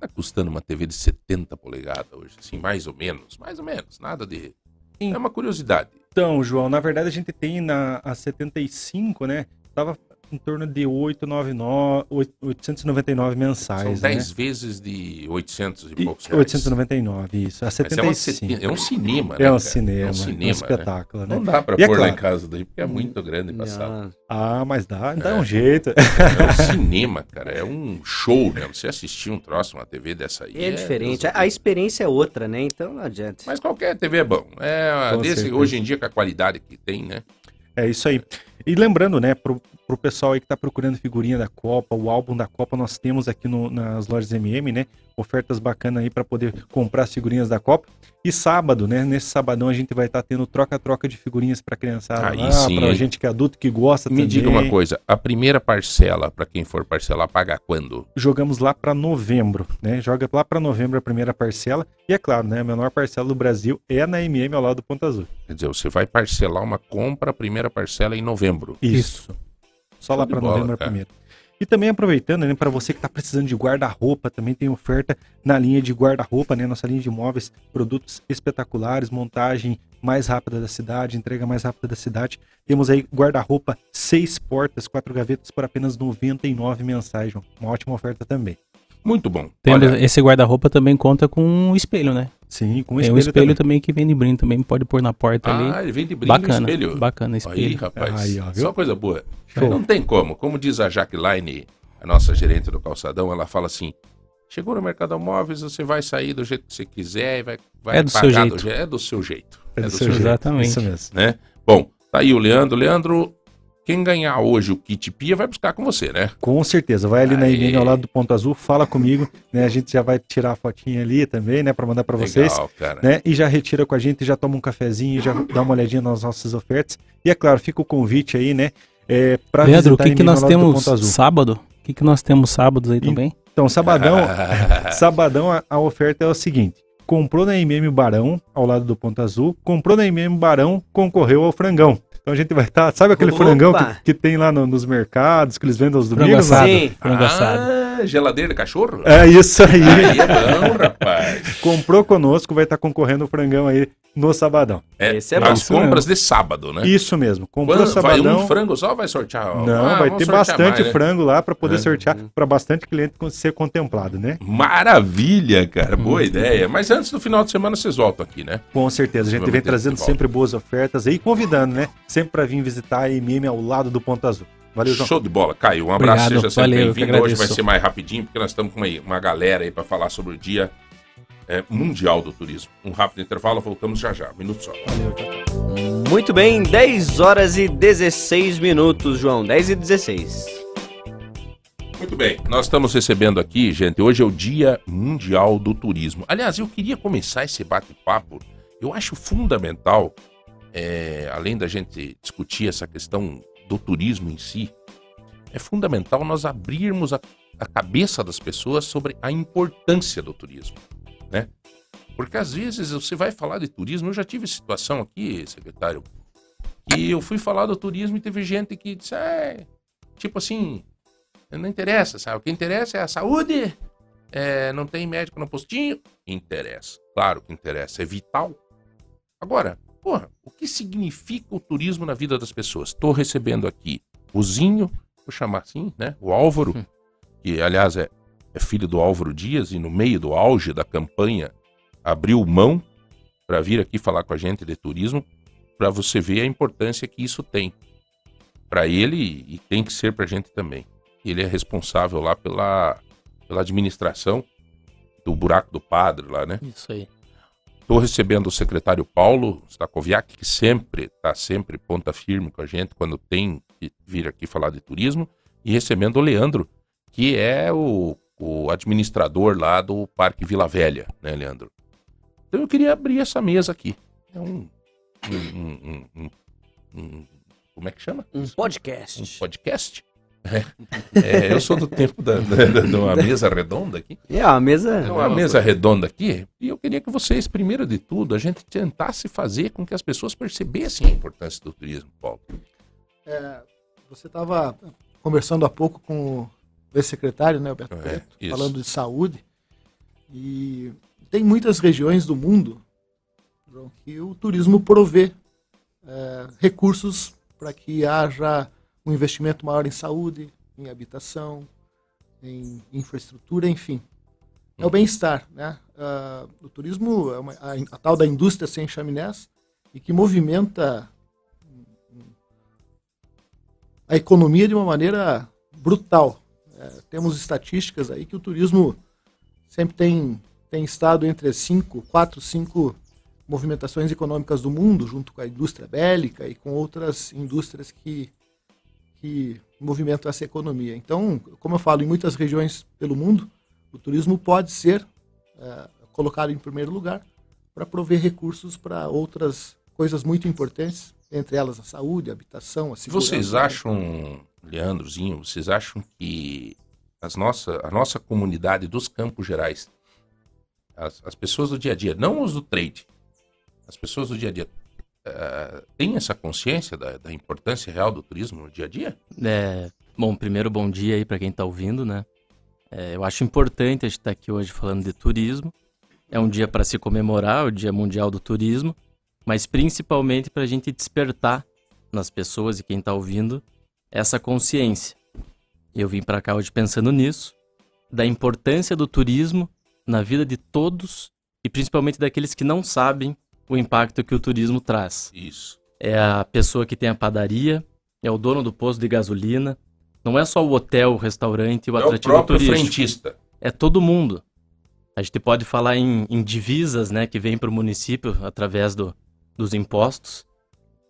Tá custando uma TV de 70 polegadas hoje? Assim, mais ou menos, mais ou menos, nada de... É uma curiosidade. Então, João, na verdade a gente tem na a 75, né? Tava em torno de 899, 899 São mensais, 10 né? vezes de 800 e E poucos reais. 899, isso. A Mas é, uma 75. cine- é um cinema, É né, um cara? cinema, É um um cinema, espetáculo, né? né? Não dá pra E é pôr lá em claro. casa daí, porque é muito grande passar. Ah, mas dá, dá um jeito. É um cinema, cara. É um show, né? Você assistir um troço, uma TV dessa aí. É diferente. A, a experiência é outra, né? Então não adianta. Mas qualquer TV é bom. É, desse, hoje em dia, com a qualidade que tem, né? É isso aí. E lembrando, né, pro, pro pessoal aí que tá procurando figurinha da Copa, o álbum da Copa, nós temos aqui no- nas lojas MM, né? Ofertas bacanas aí para poder comprar as figurinhas da Copa. E sábado, né? Nesse sabadão a gente vai estar tendo troca-troca de figurinhas pra criançada Aí lá, sim, pra gente que é adulto que gosta Me também. diga uma coisa: a primeira parcela, pra quem for parcelar, paga quando? Jogamos lá para novembro, né? Joga lá para novembro a primeira parcela. E é claro, né? A menor parcela do Brasil é na MM ao lado do Ponta Azul. Quer dizer, você vai parcelar uma compra, a primeira parcela é em novembro. Isso. Só lá Show para novembro cara. primeira. E também aproveitando, né, para você que está precisando de guarda-roupa, também tem oferta na linha de guarda-roupa, né, nossa linha de móveis, produtos espetaculares, montagem mais rápida da cidade, entrega mais rápida da cidade. Temos aí guarda-roupa seis portas, quatro gavetas por apenas R$ 99 mensais, João. Uma ótima oferta também. Muito bom. Temos- Olha, esse guarda-roupa também conta com um espelho, né? Sim, com Tem espelho, um espelho também. também. que vem de brinde também, pode pôr na porta ah, ali. ele vem de brinde Bacana, no espelho. bacana Aí, espelho. rapaz, Aí, ó, viu? só coisa boa. Show. Não tem como. Como diz a Jaqueline, a nossa gerente do calçadão, ela fala assim: chegou no Mercado Móveis, você vai sair do jeito que você quiser e vai, vai É do seu jeito. je- É do seu jeito. É do seu jeito. Exatamente. Isso mesmo. né? Bom, tá aí o Leandro. Leandro, quem ganhar hoje o kit pia vai buscar com você, né? Com certeza. Vai ali na Aí. MM ao lado do Ponto Azul, fala comigo, né? A gente já vai tirar a fotinha ali também, né, para mandar para vocês. Legal, cara. né? E já retira com a gente, já toma um cafezinho, já dá uma olhadinha nas nossas ofertas. E é claro, fica o convite aí, né? É, pra Leandro, o que, que nós temos sábado? O que, que nós temos sábados aí Em- também? Então, sabadão, *laughs* sabadão a, a oferta é o seguinte: comprou na MM Barão, ao lado do Ponto Azul, comprou na MM Barão, concorreu ao frangão. Então a gente vai estar, sabe aquele Opa! frangão que, que tem lá no- nos mercados, que eles vendem aos Frango domingos? assado. Sim. Frango assado. ah, geladeira de cachorro? É isso aí. Aí é bom, rapaz. *laughs* Comprou conosco, vai estar concorrendo o frangão aí no sabadão. É, Esse é as compras de sábado, né? Isso mesmo. Comprou Quando vai sabadão. um frango só ou vai sortear? Não, Ah, vai ter bastante mais, né? frango lá para poder É. sortear para bastante cliente ser contemplado, né? Maravilha, cara. Uhum. Boa ideia. Mas antes do final de semana vocês voltam aqui, né? Com certeza. A gente vem trazendo sempre boas ofertas aí, convidando, né? Sempre para vir visitar a MM ao lado do Ponto Azul. Valeu, João. Show de bola. Caio, um abraço, Obrigado, seja sempre valeu, bem-vindo. Hoje vai ser mais rapidinho, porque nós estamos com uma, uma galera aí para falar sobre o Dia é, Mundial do Turismo. Um rápido intervalo, voltamos já já. Um minuto só. Muito bem, 10 horas e 16 minutos, João. 10 e 16. Muito bem, nós estamos recebendo aqui, gente, hoje é o Dia Mundial do Turismo. Aliás, eu queria começar esse bate-papo, eu acho fundamental, é, além da gente discutir essa questão do turismo em si, é fundamental nós abrirmos a, a cabeça das pessoas sobre a importância do turismo, né? Porque às vezes você vai falar de turismo, eu já tive situação aqui, secretário, que eu fui falar do turismo e teve gente que disse, é, tipo assim, não interessa, sabe? O que interessa é a saúde. É, não tem médico no postinho? Interessa. Claro que interessa. É vital. Agora, porra, o que significa o turismo na vida das pessoas? Estou recebendo aqui o Zinho, vou chamar assim, né? O Álvaro, que aliás é, é filho do Álvaro Dias e no meio do auge da campanha abriu mão para vir aqui falar com a gente de turismo, para você ver a importância que isso tem para ele e tem que ser para a gente também. Ele é responsável lá pela, pela administração do buraco do padre lá, né? Isso aí. Estou recebendo o secretário Paulo Stakoviak, que sempre está sempre ponta firme com a gente quando tem que vir aqui falar de turismo, e recebendo o Leandro, que é o, o administrador lá do Parque Vila Velha, né, Leandro? Então eu queria abrir essa mesa aqui. É um. um- um- um- como é que chama? Um um podcast. Podcast É, eu sou do tempo da, da, da- de uma mesa redonda aqui. É, a mesa. É uma mesa redonda aqui. E eu queria que vocês, primeiro de tudo, a gente tentasse fazer com que as pessoas percebessem a importância do turismo, Paulo. É, você estava conversando há pouco com o ex-secretário, né, o Beto É, Preto, falando de saúde. E tem muitas regiões do mundo que o turismo provê é, recursos para que haja um investimento maior em saúde, em habitação, em infraestrutura, enfim. É o bem-estar, né? Ah, o turismo é uma, a, a tal da indústria sem chaminés e que movimenta a economia de uma maneira brutal. É, temos estatísticas aí que o turismo sempre tem, tem estado entre cinco, quatro, cinco movimentações econômicas do mundo, junto com a indústria bélica e com outras indústrias que, que movimentam essa economia. Então, como eu falo, em muitas regiões pelo mundo, o turismo pode ser é, colocado em primeiro lugar para prover recursos para outras coisas muito importantes, entre elas a saúde, a habitação, a segurança. Vocês acham, Leandrozinho, vocês acham que as nossa, a nossa comunidade dos Campos Gerais, as, as pessoas do dia a dia, não os do trade, as pessoas do dia a dia, eh, têm essa consciência da, da importância real do turismo no dia a dia? É, bom, primeiro bom dia aí para quem está ouvindo, né? É, eu acho importante a gente estar aqui hoje falando de turismo. É um dia para se comemorar, o Dia Mundial do Turismo, mas principalmente para a gente despertar nas pessoas e quem está ouvindo essa consciência. Eu vim para cá hoje pensando nisso, da importância do turismo na vida de todos e principalmente daqueles que não sabem o impacto que o turismo traz Isso. é a pessoa que tem a padaria, é o dono do posto de gasolina. Não é só o hotel, o restaurante, o É o atrativo próprio turístico. frentista. É todo mundo. A gente pode falar em, em divisas, né, que vem para o município através do, dos impostos.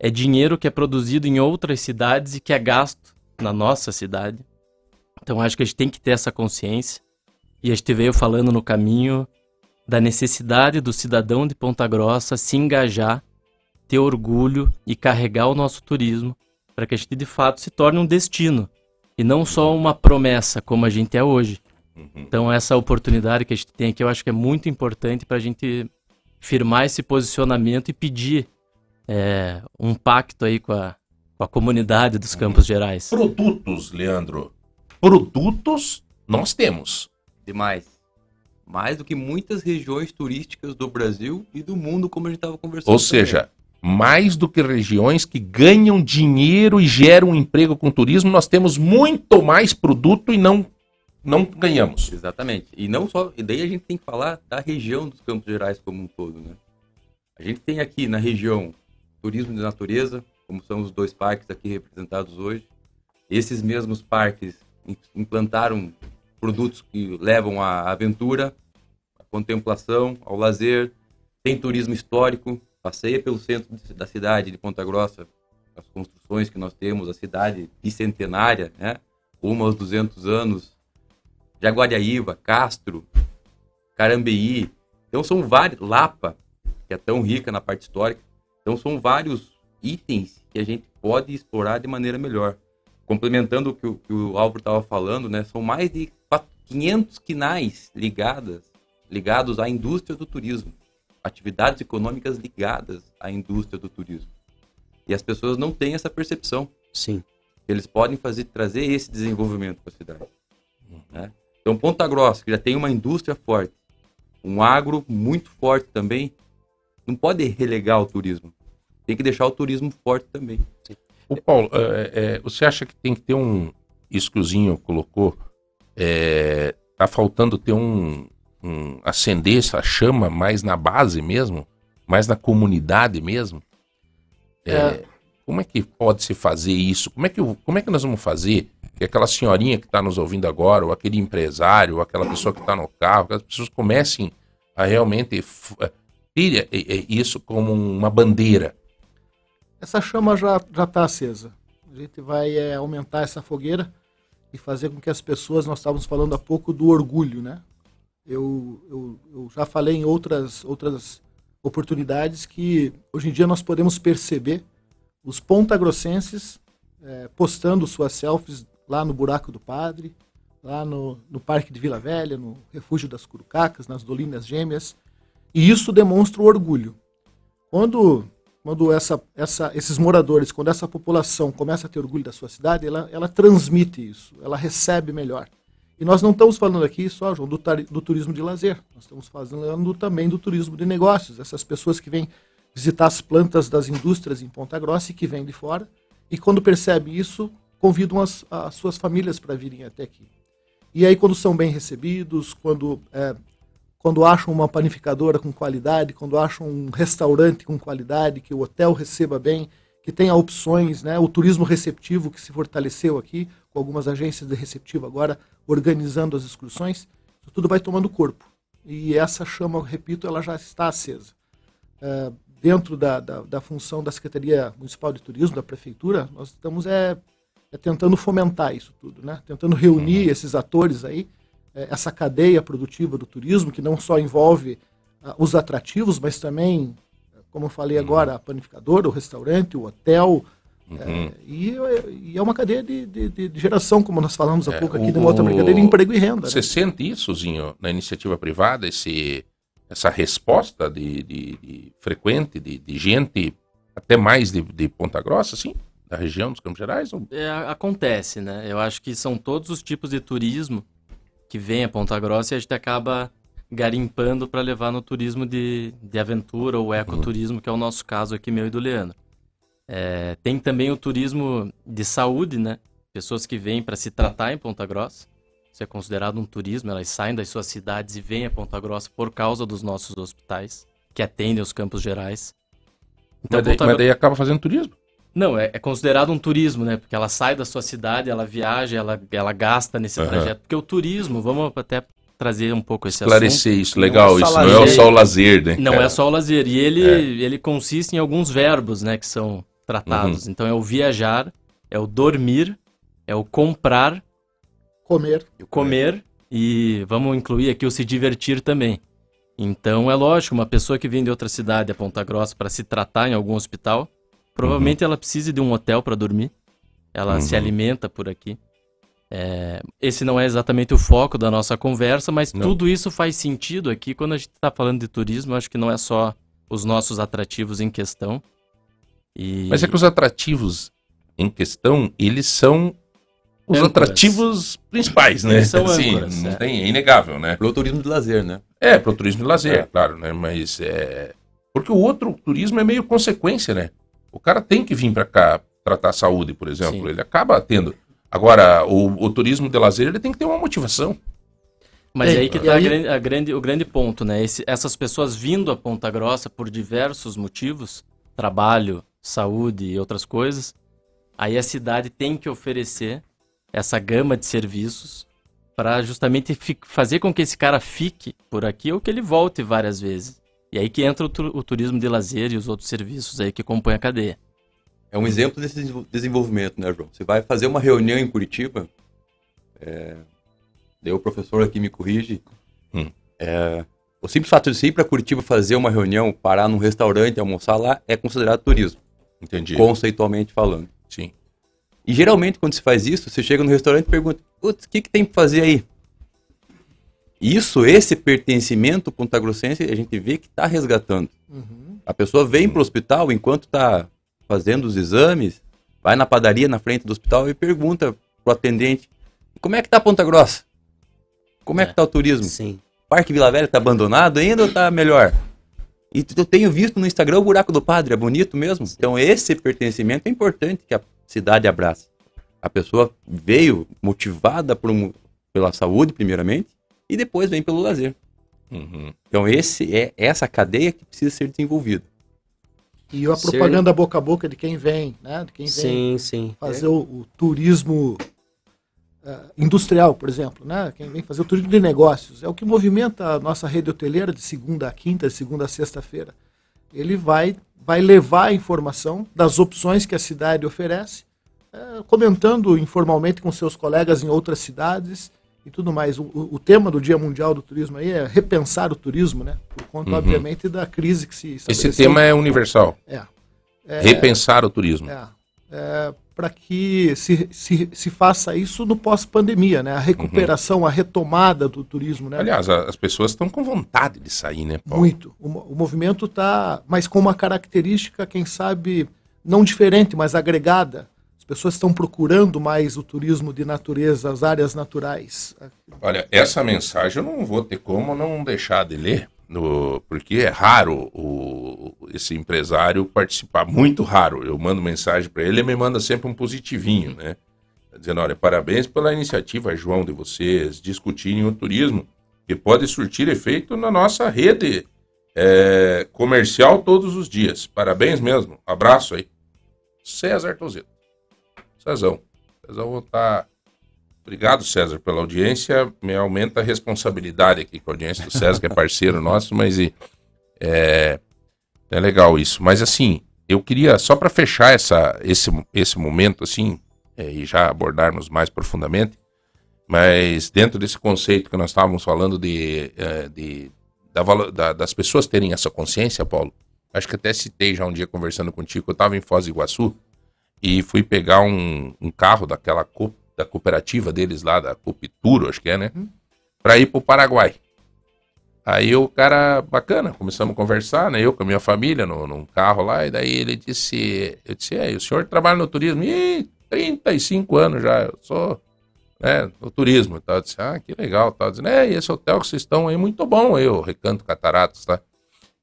É dinheiro que é produzido em outras cidades e que é gasto na nossa cidade. Então acho que a gente tem que ter essa consciência. E a gente veio falando no caminho da necessidade do cidadão de Ponta Grossa se engajar, ter orgulho e carregar o nosso turismo para que a gente de fato se torne um destino e não só uma promessa como a gente é hoje. Então essa oportunidade que a gente tem aqui eu acho que é muito importante para a gente firmar esse posicionamento e pedir é, um pacto aí com a, com a comunidade dos Campos Gerais. Produtos, Leandro. Produtos nós temos. Demais. Mais do que muitas regiões turísticas do Brasil e do mundo, como a gente estava conversando. Ou também. seja, mais do que regiões que ganham dinheiro e geram emprego com turismo, nós temos muito mais produto e não, não ganhamos. Exatamente. E não só. E daí a gente tem que falar da região dos Campos Gerais como um todo, né? A gente tem aqui na região turismo de natureza, como são os dois parques aqui representados hoje. Esses mesmos parques im- implantaram produtos que levam à aventura, à contemplação, ao lazer. Tem turismo histórico, passeia pelo centro da cidade de Ponta Grossa, as construções que nós temos, a cidade bicentenária, né? Uma aos 200 anos, Jaguariaíva, Castro, Carambeí. Então são vários, Lapa, que é tão rica na parte histórica. Então são vários itens que a gente pode explorar de maneira melhor. Complementando o que o, que o Álvaro estava falando, né, são mais de 400 500 quinais ligadas, ligados à indústria do turismo. Atividades econômicas ligadas à indústria do turismo. E as pessoas não têm essa percepção. Sim. Eles podem fazer trazer esse desenvolvimento para a cidade. Né? Então, Ponta Grossa, que já tem uma indústria forte, um agro muito forte também, não pode relegar o turismo. Tem que deixar o turismo forte também. O Paulo, é, é, você acha que tem que ter um. Isso que o Zinho colocou, é, tá faltando ter um, um. acender essa chama mais na base mesmo? Mais na comunidade mesmo? É, É. Como é que pode se fazer isso? Como é que, como é que nós vamos fazer que aquela senhorinha que está nos ouvindo agora, ou aquele empresário, ou aquela pessoa que está no carro, que as pessoas comecem a realmente eh, ter eh, eh, isso como uma bandeira? Essa chama já já está acesa. A gente vai é, aumentar essa fogueira e fazer com que as pessoas, nós estávamos falando há pouco do orgulho, né? Eu, eu, eu já falei em outras, outras oportunidades que hoje em dia nós podemos perceber os pontagrossenses é, postando suas selfies lá no Buraco do Padre, lá no, no Parque de Vila Velha, no Refúgio das Curucacas, nas Dolinas Gêmeas. E isso demonstra o orgulho. Quando, quando essa, essa, esses moradores, quando essa população começa a ter orgulho da sua cidade, ela, ela transmite isso, ela recebe melhor. E nós não estamos falando aqui só, João, do, do turismo de lazer. Nós estamos falando também do turismo de negócios. Essas pessoas que vêm visitar as plantas das indústrias em Ponta Grossa e que vêm de fora. E quando percebem isso, convidam as, as suas famílias para virem até aqui. E aí, quando são bem recebidos, quando, é, quando acham uma panificadora com qualidade, quando acham um restaurante com qualidade, que o hotel receba bem, que tenha opções, né? o turismo receptivo que se fortaleceu aqui, com algumas agências de receptivo agora organizando as excursões, isso tudo vai tomando corpo. E essa chama, eu repito, ela já está acesa. É, dentro da, da, da função da Secretaria Municipal de Turismo, da Prefeitura, nós estamos é, é tentando fomentar isso tudo, né? tentando reunir esses atores aí, essa cadeia produtiva do turismo, que não só envolve ah, os atrativos, mas também, como eu falei agora, a panificadora, o restaurante, o hotel. é, e, e é uma cadeia de, de- de- geração, como nós falamos há pouco aqui, de uma outra o- brincadeira, de emprego e renda. Você né? sente isso, Zinho, na iniciativa privada, esse, essa resposta de, de- de frequente, de, de gente até mais de, de Ponta Grossa, assim, da região dos Campos Gerais? Ou... É, acontece, né? Eu acho que são todos os tipos de turismo que vem a Ponta Grossa e a gente acaba garimpando para levar no turismo de, de aventura ou ecoturismo, que é o nosso caso aqui, meu e do Leandro. É, tem também o turismo de saúde, né? Pessoas que vêm para se tratar em Ponta Grossa. Isso é considerado um turismo, elas saem das suas cidades e vêm a Ponta Grossa por causa dos nossos hospitais, que atendem os campos gerais. Então, mas, daí, Ponta mas daí acaba fazendo turismo. Não, é, é considerado um turismo, né? Porque ela sai da sua cidade, ela viaja, ela, ela gasta nesse Aham. trajeto. Porque o turismo, vamos até trazer um pouco esse Esclarecer assunto. isso, legal. Não é isso não é só o lazer, né? Não cara? é só o lazer. E ele, É. ele consiste em alguns verbos, né? Que são tratados. Uhum. Então é o viajar, é o dormir, é o comprar, Comer. comer e vamos incluir aqui o se divertir também. Então é lógico, uma pessoa que vem de outra cidade a Ponta Grossa para se tratar em algum hospital, provavelmente ela precisa de um hotel para dormir. Ela se Uhum. alimenta por aqui. É, esse não é exatamente o foco da nossa conversa, mas Não. tudo isso faz sentido aqui quando a gente está falando de turismo. Acho que não é só os nossos atrativos em questão. E... Mas é que os atrativos em questão, eles são os Âncoras. atrativos principais, né? Eles são Assim, âncoras, não é. tem, é inegável, né? Pro turismo de lazer, né? É, para o turismo de lazer, É. claro, né? Mas é. Porque o outro turismo é meio consequência, né? O cara tem que vir para cá tratar a saúde, por exemplo. Sim. Ele acaba tendo. Agora, o, o turismo de lazer, ele tem que ter uma motivação. Mas Tem, aí que e tá a aí- grande- a grande- o grande ponto, né? Esse- essas pessoas vindo a Ponta Grossa por diversos motivos, trabalho, saúde e outras coisas, aí a cidade tem que oferecer essa gama de serviços para justamente fazer com que esse cara fique por aqui ou que ele volte várias vezes. E aí que entra o, tu- o turismo de lazer e os outros serviços aí que compõem a cadeia. É um exemplo desse desenvol- desenvolvimento, né, João? Você vai fazer uma reunião em Curitiba, é, daí o professor aqui me corrige. Hum. É, o simples fato de você ir para Curitiba fazer uma reunião, parar num restaurante, almoçar lá, é considerado turismo, Entendi. conceitualmente falando. Sim. E geralmente, quando se faz isso, você chega no restaurante e pergunta: Putz, o que, que tem pra fazer aí? Isso, esse pertencimento pontagrossense, a gente vê que está resgatando. Uhum. A pessoa vem para o hospital enquanto está fazendo os exames, vai na padaria na frente do hospital e pergunta pro atendente: como é que tá Ponta Grossa? Como é, que É. tá o turismo? Sim. Parque Vila Velha tá abandonado ainda ou tá melhor? E eu tenho visto no Instagram o buraco do padre, é bonito mesmo. Então esse pertencimento é importante que a cidade abrace. A pessoa veio motivada por um- pela saúde, primeiramente, e depois vem pelo lazer. Uhum. Então esse é essa cadeia que precisa ser desenvolvida. E a Ser- propaganda boca a boca de quem vem, né? De quem vem Sim, sim. fazer o, o turismo eh, industrial, por exemplo, né? Quem vem fazer o turismo de negócios. É o que movimenta a nossa rede hoteleira de segunda a quinta, de segunda a sexta-feira. Ele vai, vai levar a informação das opções que a cidade oferece, eh, comentando informalmente com seus colegas em outras cidades e tudo mais. O, o- tema do Dia Mundial do Turismo aí é repensar o turismo, né? Por conta, Uhum. obviamente, da crise que se Esse tema é universal. É. É, Repensar o turismo. é, é, para que se, se, se faça isso no pós-pandemia, né? A recuperação, a retomada do turismo, né? Aliás, as pessoas estão com vontade de sair, né, Paulo? Muito. O, o movimento está, mas com uma característica, quem sabe, não diferente, mas agregada. As pessoas estão procurando mais o turismo de natureza, as áreas naturais. Olha, essa mensagem eu não vou ter como não deixar de ler, no- porque é raro o, esse empresário participar, muito raro. Eu mando mensagem para ele, ele me manda sempre um positivinho, né? Dizendo, olha, parabéns pela iniciativa, João, de vocês discutirem o turismo, que pode surtir efeito na nossa rede é, comercial todos os dias. Parabéns mesmo. Abraço aí. César Tozeto. Cezão. Cezão tá... Obrigado, César, pela audiência. Me aumenta a responsabilidade aqui com a audiência do César, que é parceiro *laughs* nosso, mas e, é, é legal isso. Mas assim, eu queria, só para fechar essa, esse, esse momento, assim, é, e já abordarmos mais profundamente, mas dentro desse conceito que nós estávamos falando de, é, de da da- das pessoas terem essa consciência, Paulo, acho que até citei já um dia conversando contigo, eu estava em Foz do Iguaçu e fui pegar um, um carro daquela co- da cooperativa deles lá, da Copituro, acho que é, né? Para ir para o Paraguai. Aí o cara, bacana, começamos a conversar, né? Eu com a minha família, no, num carro lá, e daí ele disse, eu disse, é, o senhor trabalha no turismo? Ih, 35 anos já, eu sou, né, no turismo e tal. Eu disse, ah, que legal, tal. Dizendo, é, e esse hotel que vocês estão aí, muito bom, o Recanto Cataratas, tá?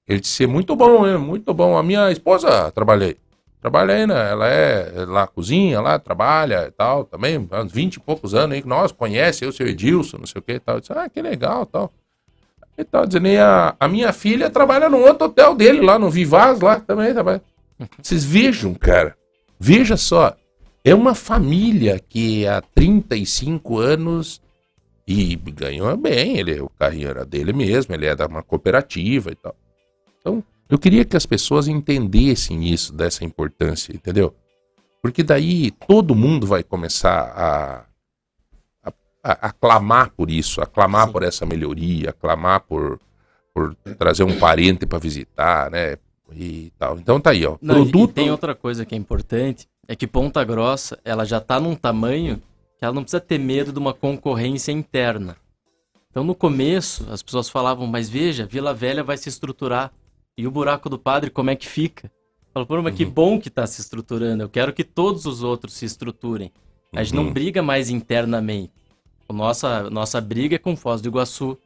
Ele disse, muito bom, é, muito bom. A minha esposa, trabalhei. Trabalhei, né? Ela é lá, cozinha lá, trabalha e tal, também, há uns 20 e poucos anos aí, que nós conhece, eu, seu Edilson, não sei o que e tal. Eu disse, ah, que legal, tal. E tal, dizendo, e a, a minha filha trabalha no outro hotel dele, lá no Vivaz, lá também trabalha. Vocês vejam, cara, veja só, é uma família que há 35 anos e ganhou bem, ele, o carrinho era dele mesmo, ele é da uma cooperativa e tal. Então, eu queria que as pessoas entendessem isso, dessa importância, entendeu? Porque daí todo mundo vai começar a, a, a, clamar por isso, a clamar por essa melhoria, a clamar por, por trazer um parente para visitar, né? E tal. Então tá aí, ó. Não, produto. E tem outra coisa que é importante, é que Ponta Grossa, ela já tá num tamanho que ela não precisa ter medo de uma concorrência interna. Então no começo, as pessoas falavam, mas veja, Vila Velha vai se estruturar. E o buraco do padre, como é que fica? Falou, pô, mas Uhum. que bom que tá se estruturando. Eu quero que todos os outros se estruturem. A gente não Uhum. briga mais internamente. O nossa, nossa briga é com Foz do Iguaçu.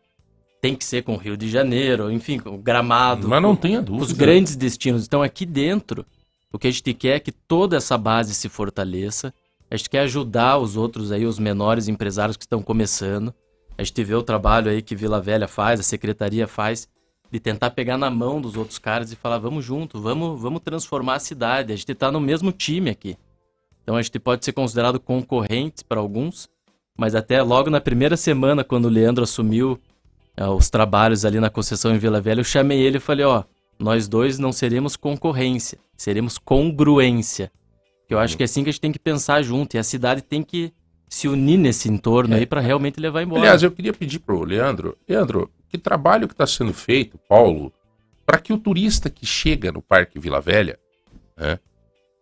Tem que ser com Rio de Janeiro, enfim, com Gramado. Mas não com- tenha os dúvida. grandes destinos estão aqui dentro. O que a gente quer é que toda essa base se fortaleça. A gente quer ajudar os outros aí, os menores empresários que estão começando. A gente vê o trabalho aí que Vila Velha faz, a secretaria faz, de tentar pegar na mão dos outros caras e falar, vamos junto, vamos, vamos transformar a cidade. A gente está no mesmo time aqui. Então a gente pode ser considerado concorrente para alguns, mas até logo na primeira semana, quando o Leandro assumiu ah, os trabalhos ali na concessão em Vila Velha, eu chamei ele e falei, ó, nós dois não seremos concorrência, seremos congruência. Que eu acho que é assim que a gente tem que pensar junto, e a cidade tem que se unir nesse entorno aí para realmente levar embora. Aliás, eu queria pedir pro Leandro, Leandro, que trabalho que está sendo feito, Paulo, para que o turista que chega no Parque Vila Velha, né,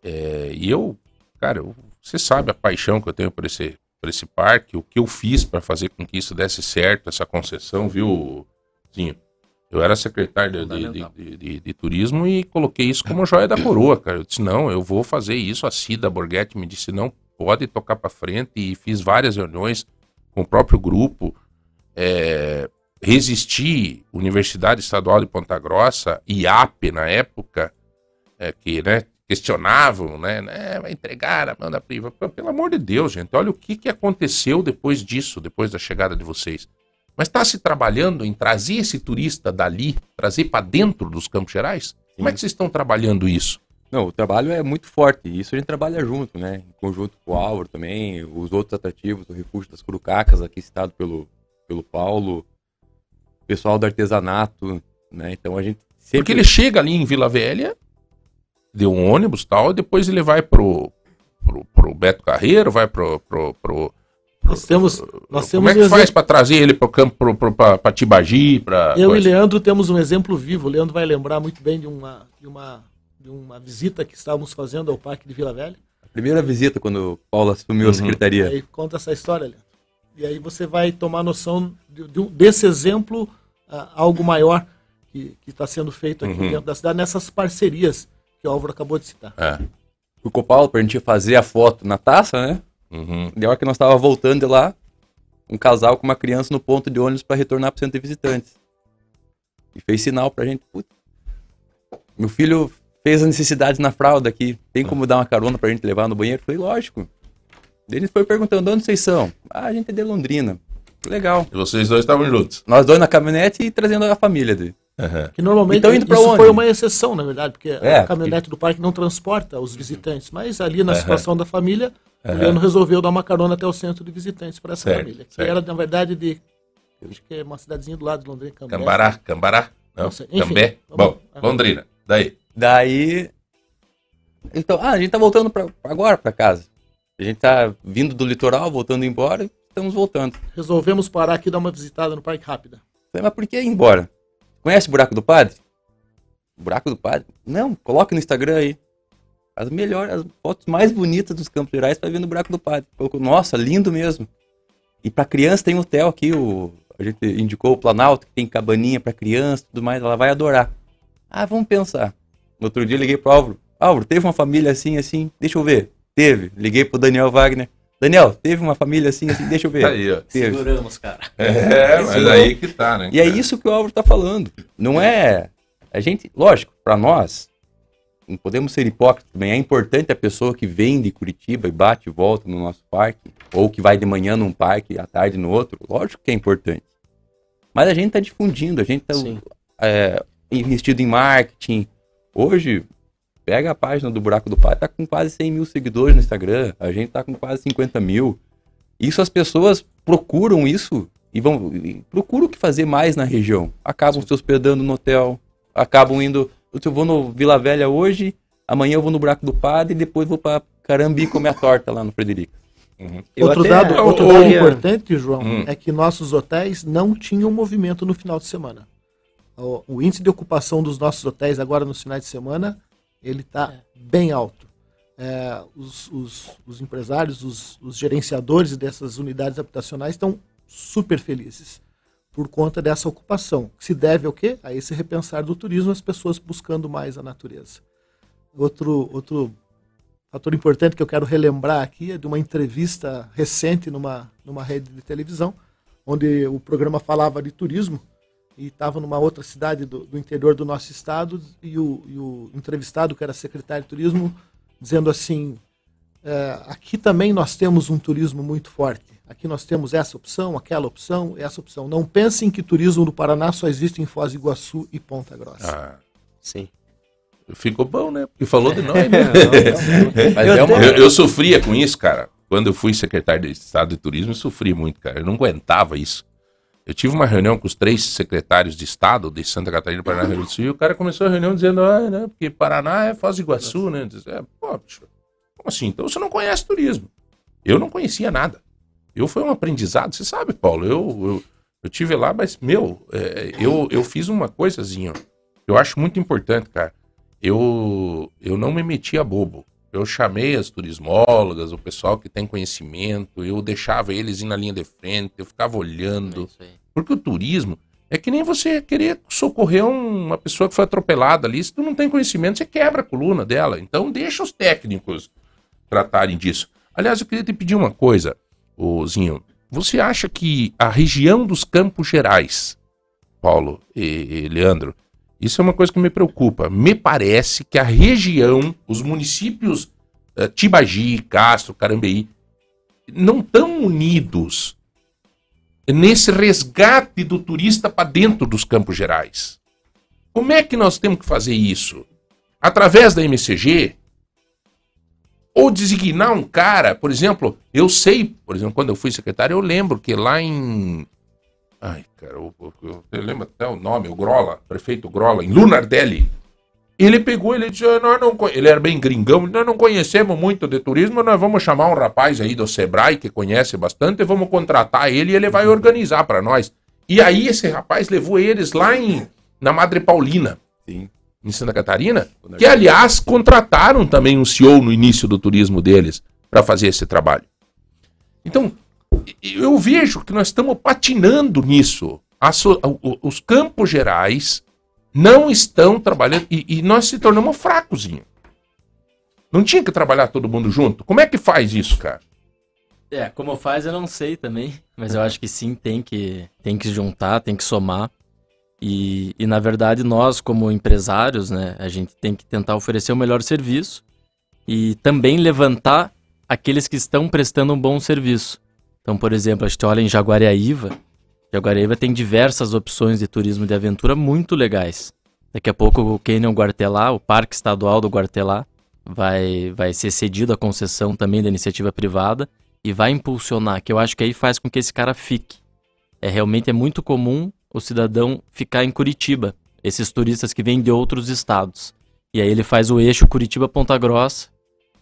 é, e eu, cara, eu- você sabe a paixão que eu tenho por esse, por esse parque, o que eu fiz para fazer com que isso desse certo, essa concessão, viu, Zinho? Eu era secretário de, de- Fundamental. de- de- de turismo e coloquei isso como joia da coroa, cara. Eu disse, não, eu vou fazer isso. A Cida Borghetti me disse, não, pode tocar para frente. E fiz várias reuniões com o próprio grupo. É, resisti, Universidade Estadual de Ponta Grossa, IAP na época, é, que né, questionavam, né, né, vai entregar a mão da priva. Pelo amor de Deus, gente, olha o que, que aconteceu depois disso, depois da chegada de vocês. Mas está se trabalhando em trazer esse turista dali, trazer para dentro dos Campos Gerais? Como é que vocês estão trabalhando isso? Não, o trabalho é muito forte. E isso a gente trabalha junto, né? Em conjunto com o Álvaro também, os outros atrativos, o Refúgio das Curucacas, aqui citado pelo, pelo Paulo, pessoal do artesanato, né? Então a gente sempre. Porque ele chega ali em Vila Velha, deu um ônibus e tal, e depois ele vai pro, pro, pro Beto Carreiro, vai pro. pro, pro Nós temos, nós como temos é que um faz para trazer ele pro campo, pro, pro, pra, pra Tibagi, pra. Eu e coisa? Leandro temos um exemplo vivo. O Leandro vai lembrar muito bem de uma, de uma, de uma visita que estávamos fazendo ao Parque de Vila Velha. Primeira visita quando o Paulo assumiu Uhum. a secretaria. Aí conta essa história, Leandro. E aí você vai tomar noção de- de desse exemplo, ah, algo maior que está sendo feito aqui Uhum. dentro da cidade, nessas parcerias que o Álvaro acabou de citar. É. O Paulo pra gente fazer a foto na taça, né? Uhum. E a hora que nós tava voltando de lá, um casal com uma criança no ponto de ônibus para retornar pro centro de visitantes. E fez sinal pra gente. Putz, meu filho fez as necessidades na fralda aqui. Tem como dar uma carona pra gente levar no banheiro? Falei, lógico. Daí ele foi perguntando, de onde vocês são? Ah, a gente é de Londrina. Legal. E vocês dois estavam juntos. Nós dois na caminhonete e trazendo a família dele. Aham. Que normalmente Então, indo isso onde? foi uma exceção, na verdade, porque É, a caminhonete do parque não transporta os visitantes. Mas ali na Aham. situação da família, o Aham. Leandro resolveu dar uma carona até o centro de visitantes para essa Certo, família. Que certo. era, na verdade, de. Eu acho que é uma cidadezinha do lado de Londrina, Cambé. Cambará, Cambará. Não, Não sei. Enfim, Cambé. vamos- Bom, Londrina. Daí. Daí. Então, ah, a gente tá voltando pra, agora pra casa. A gente tá vindo do litoral, voltando embora e estamos voltando. Resolvemos parar aqui e dar uma visitada no parque rápida. Falei, mas por que ir embora? Conhece o Buraco do Padre? Buraco do Padre? Não, coloca no Instagram aí. As melhores, as fotos mais bonitas dos Campos Gerais vai ver no Buraco do Padre. Colocou, Nossa, lindo mesmo. E pra criança tem um hotel aqui, o, a gente indicou o Planalto, que tem cabaninha pra criança e tudo mais, ela vai adorar. Ah, vamos pensar. No outro dia eu liguei pro Álvaro. Álvaro, teve uma família assim, assim? Deixa eu ver. Teve. Liguei pro Daniel Wagner. Daniel, teve uma família assim, assim? Deixa eu ver. Tá aí, ó. Teve. Seguramos, cara. É, mas aí que tá, né? E é isso que o Álvaro tá falando. Não é. A gente, lógico, para nós, não podemos ser hipócritas também. É importante a pessoa que vem de Curitiba e bate e volta no nosso parque, ou que vai de manhã num parque, à tarde no outro. Lógico que é importante. Mas a gente tá difundindo, a gente tá é, investido em marketing. Hoje, pega a página do Buraco do Pai, tá com quase 100 mil seguidores no Instagram. A gente tá com quase 50 mil. Isso as pessoas procuram isso e vão e procuram o que fazer mais na região. Acabam se hospedando no hotel, acabam indo. Eu vou no Vila Velha hoje, amanhã eu vou no Buraco do Padre e depois vou para Carambi comer a torta lá no Frederico. Eu outro até- dado, outro eu dado importante, João, Hum. é que nossos hotéis não tinham movimento no final de semana. O, o índice de ocupação dos nossos hotéis agora nos finais de semana, ele está bem alto. É, os, os- os empresários, os, os gerenciadores dessas unidades habitacionais estão super felizes por conta dessa ocupação. Que se deve ao quê? A esse repensar do turismo, as pessoas buscando mais a natureza. Outro, outro fator importante que eu quero relembrar aqui é de uma entrevista recente numa, numa rede de televisão, onde o programa falava de turismo e estava numa outra cidade do, do interior do nosso estado e o, e o entrevistado, que era secretário de turismo, dizendo assim, é, aqui também nós temos um turismo muito forte. Aqui nós temos essa opção, aquela opção, essa opção. Não pensem que turismo do Paraná só existe em Foz do Iguaçu e Ponta Grossa. Ah, Sim. ficou bom, né? Porque falou de nós, *laughs* né? Eu é eu sofria com isso, cara. Quando eu fui secretário de Estado de Turismo, eu sofri muito, cara. Eu não aguentava isso. Eu tive uma reunião com os três secretários de Estado de Santa Catarina, Paraná e Rio Grande do Sul, e o cara começou a reunião dizendo, ah, né, porque Paraná é Foz do Iguaçu, né? Disse, é, pô, bicho, como assim? Então você não conhece turismo. Eu não conhecia nada. Eu foi um aprendizado, você sabe, Paulo, eu, eu, eu tive lá, mas, meu, é, eu, eu fiz uma coisazinha, eu acho muito importante, cara. Eu, eu não me metia bobo. Eu chamei as turismólogas, o pessoal que tem conhecimento, eu deixava eles ir na linha de frente, eu ficava É olhando. aí. Porque o turismo é que nem você querer socorrer um- uma pessoa que foi atropelada ali. Se tu não tem conhecimento, você quebra a coluna dela. Então deixa os técnicos tratarem disso. Aliás, eu queria te pedir uma coisa, Zinho. Você acha que a região dos Campos Gerais, Paulo e, e Leandro, isso é uma coisa que me preocupa. Me parece que a região, os municípios eh, Tibagi, Castro, Carambeí, não estão unidos nesse resgate do turista para dentro dos Campos Gerais. Como é que nós temos que fazer isso? Através da MCG? Ou designar um cara, por exemplo, eu sei, por exemplo, quando eu fui secretário, eu lembro que lá em. Ai, cara, eu, eu- eu lembro até o nome, o Grola, prefeito Grola, em Lunardelli. Ele pegou, ele disse, "Ah, nós não, conhe-" ele era bem gringão, nós não conhecemos muito de turismo, nós vamos chamar um rapaz aí do Sebrae que conhece bastante, e vamos contratar ele e ele vai organizar para nós. E aí esse rapaz levou eles lá em na Madre Paulina, sim. em Santa Catarina, que aliás contrataram também um CEO no início do turismo deles para fazer esse trabalho. Então, eu vejo que nós estamos patinando nisso. So, os campos gerais não estão trabalhando e, e nós se tornamos fracozinho. Não tinha que trabalhar todo mundo junto? Como é que faz isso, cara? É, como faz eu não sei também, mas eu acho que sim, tem que, tem que juntar, tem que somar. E, e na verdade nós como empresários, né, a gente tem que tentar oferecer o melhor serviço e também levantar aqueles que estão prestando um bom serviço. Então, por exemplo, a gente olha em Jaguariaíva, Jaguariaíva tem diversas opções de turismo de aventura muito legais. Daqui a pouco o Canyon Guartelá, o Parque Estadual do Guartelá, vai, vai ser cedido à concessão também da iniciativa privada e vai impulsionar, que eu acho que aí faz com que esse cara fique. É realmente é muito comum o cidadão ficar em Curitiba, esses turistas que vêm de outros estados. E aí ele faz o eixo Curitiba-Ponta Grossa,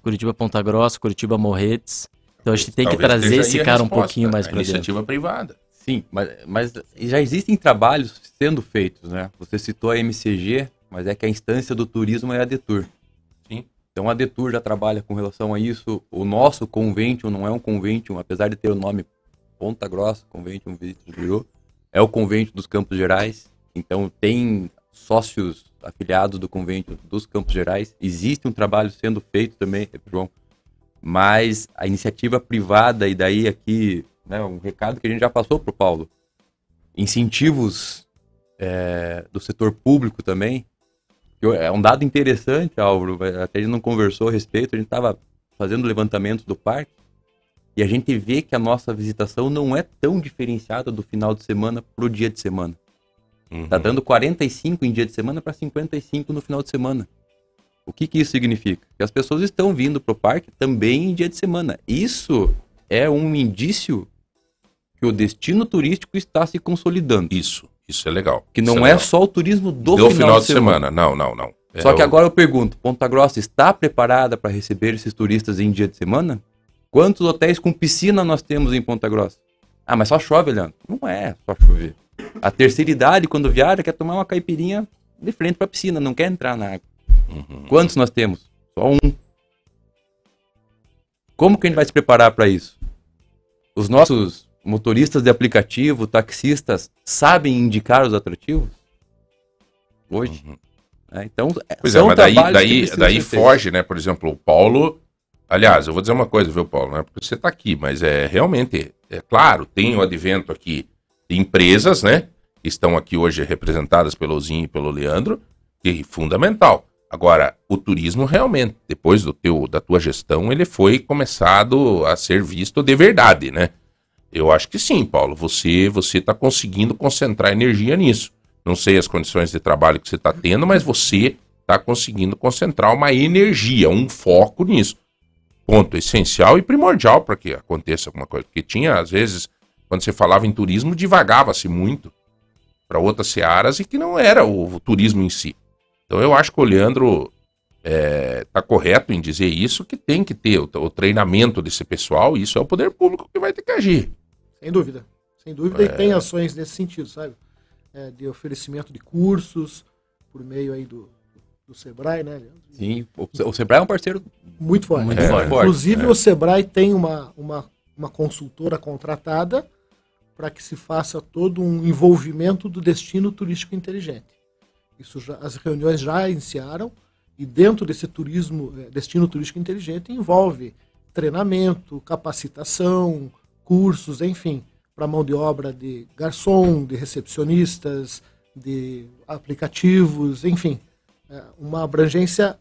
Curitiba-Ponta Grossa, Curitiba-Morretes. Então a gente tem que trazer esse cara um pouquinho mais para dentro. Iniciativa privada. Sim, mas, mas já existem trabalhos sendo feitos, né? Você citou a MCG, mas é que a instância do turismo é a Detur. Sim. Então a Detur já trabalha com relação a isso. O nosso convênio não é um convênio, apesar de ter o nome Ponta Grossa, convênio Vitor Bureau, é o convênio dos Campos Gerais. Então tem sócios afiliados do convênio dos Campos Gerais. Existe um trabalho sendo feito também, João, mas a iniciativa privada, e daí aqui né, um recado que a gente já passou para o Paulo, incentivos é, do setor público também, é um dado interessante, Álvaro, até a gente não conversou a respeito, a gente estava fazendo levantamento do parque, e a gente vê que a nossa visitação não é tão diferenciada do final de semana para o dia de semana. Uhum. Tá dando 45 em dia de semana para 55 no final de semana. O que, que isso significa? Que as pessoas estão vindo para o parque também em dia de semana. Isso é um indício que o destino turístico está se consolidando. Isso, isso é legal. Que não é, é, só o turismo do, do final, final, de, semana. semana. Não, não, não. É só que o... agora eu pergunto, Ponta Grossa está preparada para receber esses turistas em dia de semana? Quantos hotéis com piscina nós temos em Ponta Grossa? Ah, mas só chove, Leandro. Não é só chover. A terceira idade, quando viaja, quer tomar uma caipirinha de frente para a piscina, não quer entrar na água. Uhum. Quantos nós temos? Só um. Como que a gente vai se preparar para isso? Os nossos motoristas de aplicativo, taxistas, sabem indicar os atrativos? Hoje. Uhum. É, então, pois é, mas daí, daí, daí foge, né? Por exemplo, o Paulo. Aliás, eu vou dizer uma coisa, viu, Paulo? Não é porque você está aqui, mas é realmente, é claro, tem o advento aqui de empresas, né? Que estão aqui hoje representadas pelo Zinho e pelo Leandro, que é fundamental. Agora, o turismo realmente, depois do teu, da tua gestão, ele foi começado a ser visto de verdade, né? Eu acho que sim, Paulo. Você você está conseguindo concentrar energia nisso. Não sei as condições de trabalho que você está tendo, mas você está conseguindo concentrar uma energia, um foco nisso. Ponto essencial e primordial para que aconteça alguma coisa. Porque tinha, às vezes, quando você falava em turismo, divagava-se muito para outras searas e que não era o, o turismo em si. Então eu acho que o Leandro está é, tá correto em dizer isso, que tem que ter o, o, treinamento desse pessoal, e isso é o poder público que vai ter que agir. Sem dúvida. Sem dúvida, é... e tem ações nesse sentido, sabe? É, de oferecimento de cursos por meio aí do, do Sebrae, né? Sim, o, o Sebrae é um parceiro muito forte. Muito forte. Inclusive, é. o Sebrae tem uma, uma, uma consultora contratada para que se faça todo um envolvimento do destino turístico inteligente. Isso já, as reuniões já iniciaram e dentro desse turismo, eh, destino turístico inteligente envolve treinamento, capacitação, cursos, enfim, para mão de obra de garçom, de recepcionistas, de aplicativos, enfim, é uma abrangência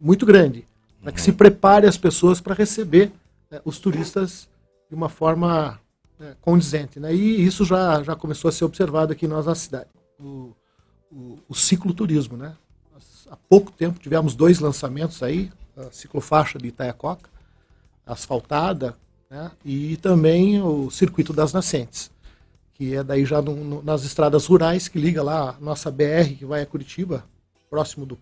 muito grande para que se prepare as pessoas para receber é, os turistas de uma forma é, condizente, né? E isso já já começou a ser observado aqui nós na cidade. O, o, o cicloturismo, né? Há pouco tempo tivemos dois lançamentos aí, a ciclofaixa de Itaiacoca, asfaltada, né? e também o Circuito das Nascentes, que é daí já no, no, nas estradas rurais, que liga lá a nossa BR, que vai a Curitiba, próximo do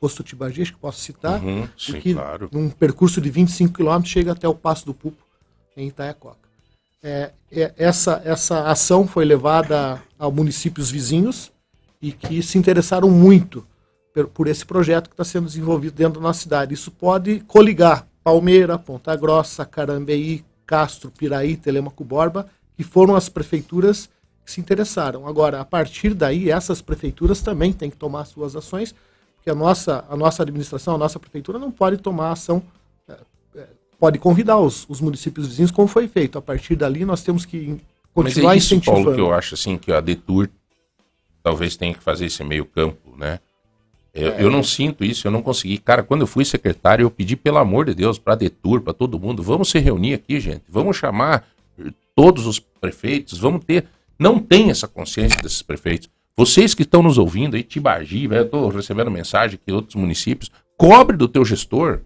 posto Tibagi, que posso citar, uhum, sim, que claro. num percurso de 25 quilômetros chega até o Passo do Pupo, em Itaiacoca. É, é, essa, essa ação foi levada a municípios vizinhos, e que se interessaram muito por esse projeto que está sendo desenvolvido dentro da nossa cidade. Isso pode coligar Palmeira, Ponta Grossa, Carambeí, Castro, Piraí, Telemaco Borba, que foram as prefeituras que se interessaram. Agora, a partir daí, essas prefeituras também têm que tomar suas ações, porque a nossa, a nossa administração, a nossa prefeitura não pode tomar ação, eh, eh, pode convidar os, os municípios vizinhos, como foi feito. A partir dali, nós temos que in- Mas continuar é isso, incentivando. Paulo, que eu acho assim que a Detour talvez tenha que fazer esse meio campo, né? Eu, É. eu não sinto isso, eu não consegui. Cara, quando eu fui secretário, eu pedi, pelo amor de Deus, para a Detour, para todo mundo, vamos se reunir aqui, gente. Vamos chamar eh, todos os prefeitos, vamos ter. Não tem essa consciência desses prefeitos. Vocês que estão nos ouvindo aí, Tibagi, velho, eu tô recebendo mensagem aqui de outros municípios, cobre do teu gestor.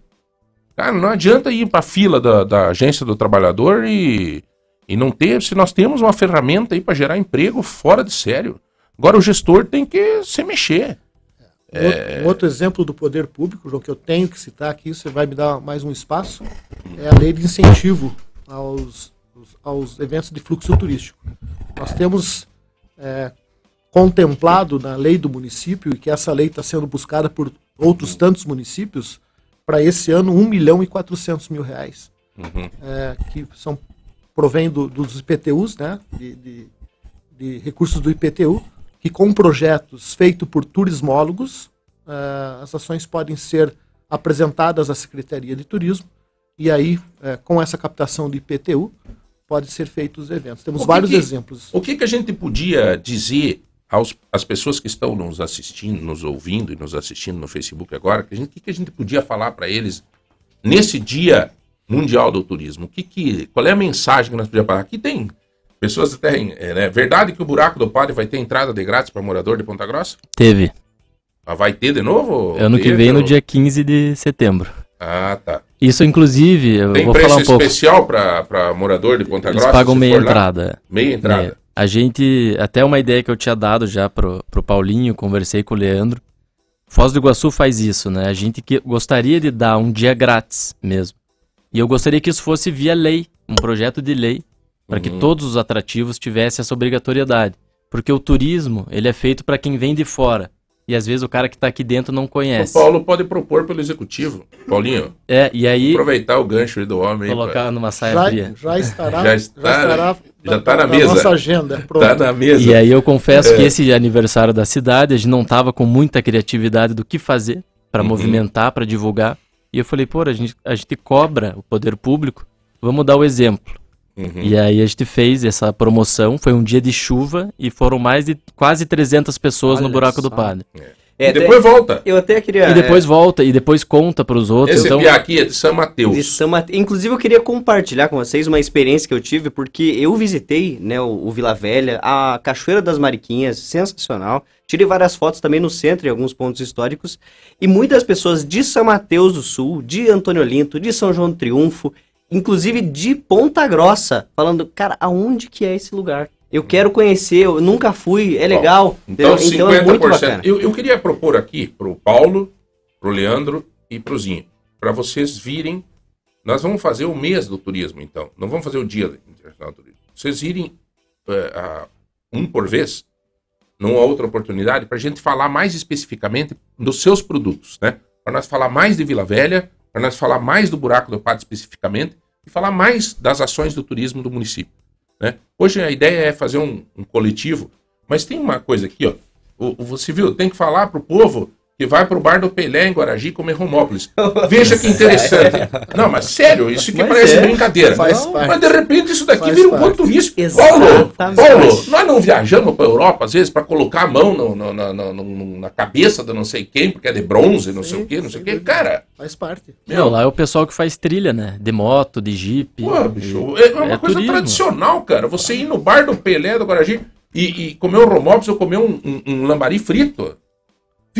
Cara, não adianta ir para a fila da, da agência do trabalhador e, e não ter, se nós temos uma ferramenta aí para gerar emprego fora de sério. Agora o gestor tem que se mexer. Outro- Um outro exemplo do poder público, João, que eu tenho que citar aqui, você vai me dar mais um espaço, é a lei de incentivo aos, aos- eventos de fluxo turístico. Nós temos é, contemplado na lei do município, e que essa lei está sendo buscada por outros tantos municípios, para esse ano 1 milhão e 400 mil reais, é, que são provém do- dos IPTUs, né, de- de, de recursos do IPTU, que com projetos feitos por turismólogos, eh, as ações podem ser apresentadas à Secretaria de Turismo e aí, eh, com essa captação do IPTU, pode ser feitos os eventos. Temos que vários que- exemplos. O que, que a gente podia dizer aos, às pessoas que estão nos assistindo, nos ouvindo e nos assistindo no Facebook agora? O que, que a gente podia falar para eles nesse Dia Mundial do Turismo? Que que, qual é a mensagem que nós podíamos falar? Aqui tem pessoas até. É né, verdade que o buraco do padre vai ter entrada de grátis para morador de Ponta Grossa? Teve. Ah, vai ter de novo? Ano que Teve, vem, no dia 15 de setembro. Ah, tá. Isso, inclusive, eu Tem vou preço falar um pouco. especial para morador de Ponta Eles Grossa? pagam se meia for lá? entrada. Meia entrada. A gente, até uma ideia que eu tinha dado já pro, pro Paulinho, conversei com o Leandro. Foz do Iguaçu faz isso, né? A gente que gostaria de dar um dia grátis mesmo. E eu gostaria que isso fosse via lei, um projeto de lei, para que Uhum. todos os atrativos tivessem essa obrigatoriedade. Porque o turismo, ele é feito para quem vem de fora. E às vezes o cara que tá aqui dentro não O conhece. Paulo pode propor pelo executivo. Paulinho, É, e aí aproveitar o gancho aí do homem. pra- colocar numa saia Já, fria. já estará, Já está- já tá na mesa. nossa agenda. Pronto. Tá na mesa. E aí eu confesso É. que esse aniversário da cidade, a gente não tava com muita criatividade do que fazer para Uhum. movimentar, para divulgar. E eu falei, pô, a gente, a gente cobra o poder público, vamos dar o exemplo. Uhum. E aí a gente fez essa promoção, foi um dia de chuva e foram mais de quase 300 pessoas no Olha buraco do só. padre. É, e depois volta. Eu até queria. E depois é, volta, e depois conta pros outros. Esse então, piá aqui é de São Mateus. de São Mate- Inclusive, eu queria compartilhar com vocês uma experiência que eu tive, porque eu visitei né, o, o Vila Velha, a Cachoeira das Mariquinhas, sensacional. Tirei várias fotos também no centro, em alguns pontos históricos. E muitas pessoas de São Mateus do Sul, de Antônio Olinto, de São João do Triunfo, inclusive de Ponta Grossa, falando, cara, aonde que é esse lugar? Eu quero conhecer, eu nunca fui, é legal. Então, entendeu? 50%. é muito bacana. eu, eu queria propor aqui pro Paulo, pro Leandro e pro Zinho, para vocês virem. Nós vamos fazer o mês do turismo, então. Não vamos fazer o dia internacional do turismo. Vocês irem eh, a- um por vez, numa outra oportunidade, para a gente falar mais especificamente dos seus produtos, né? Para nós falar mais de Vila Velha, para nós falar mais do buraco do Padre especificamente e falar mais das ações do turismo do município. Né? Hoje a ideia é fazer um, um coletivo, mas tem uma coisa aqui, ó. O, o- você viu, tem que falar pro povo que vai pro bar do Pelé em Guaragi comer romópolis. *laughs* Veja que interessante. Não, mas sério, isso aqui Mas parece é. brincadeira. Faz Não, parte. mas de repente isso daqui Faz vira um parte. ponto turístico. Exatamente. Paulo, Paulo, nós não viajamos pra Europa às vezes para colocar a mão no- no- no- no- no- na cabeça de não sei quem, porque é de bronze, não sei Sim, o quê, não sei o quê. Cara, Faz parte. Não, lá é o pessoal que faz trilha, né? De moto, de jipe. Pô, bicho, é uma é coisa turismo. tradicional, cara. Você ir no bar do Pelé do Guaragi e, e comer um romópolis ou comer um, um- um lambari frito,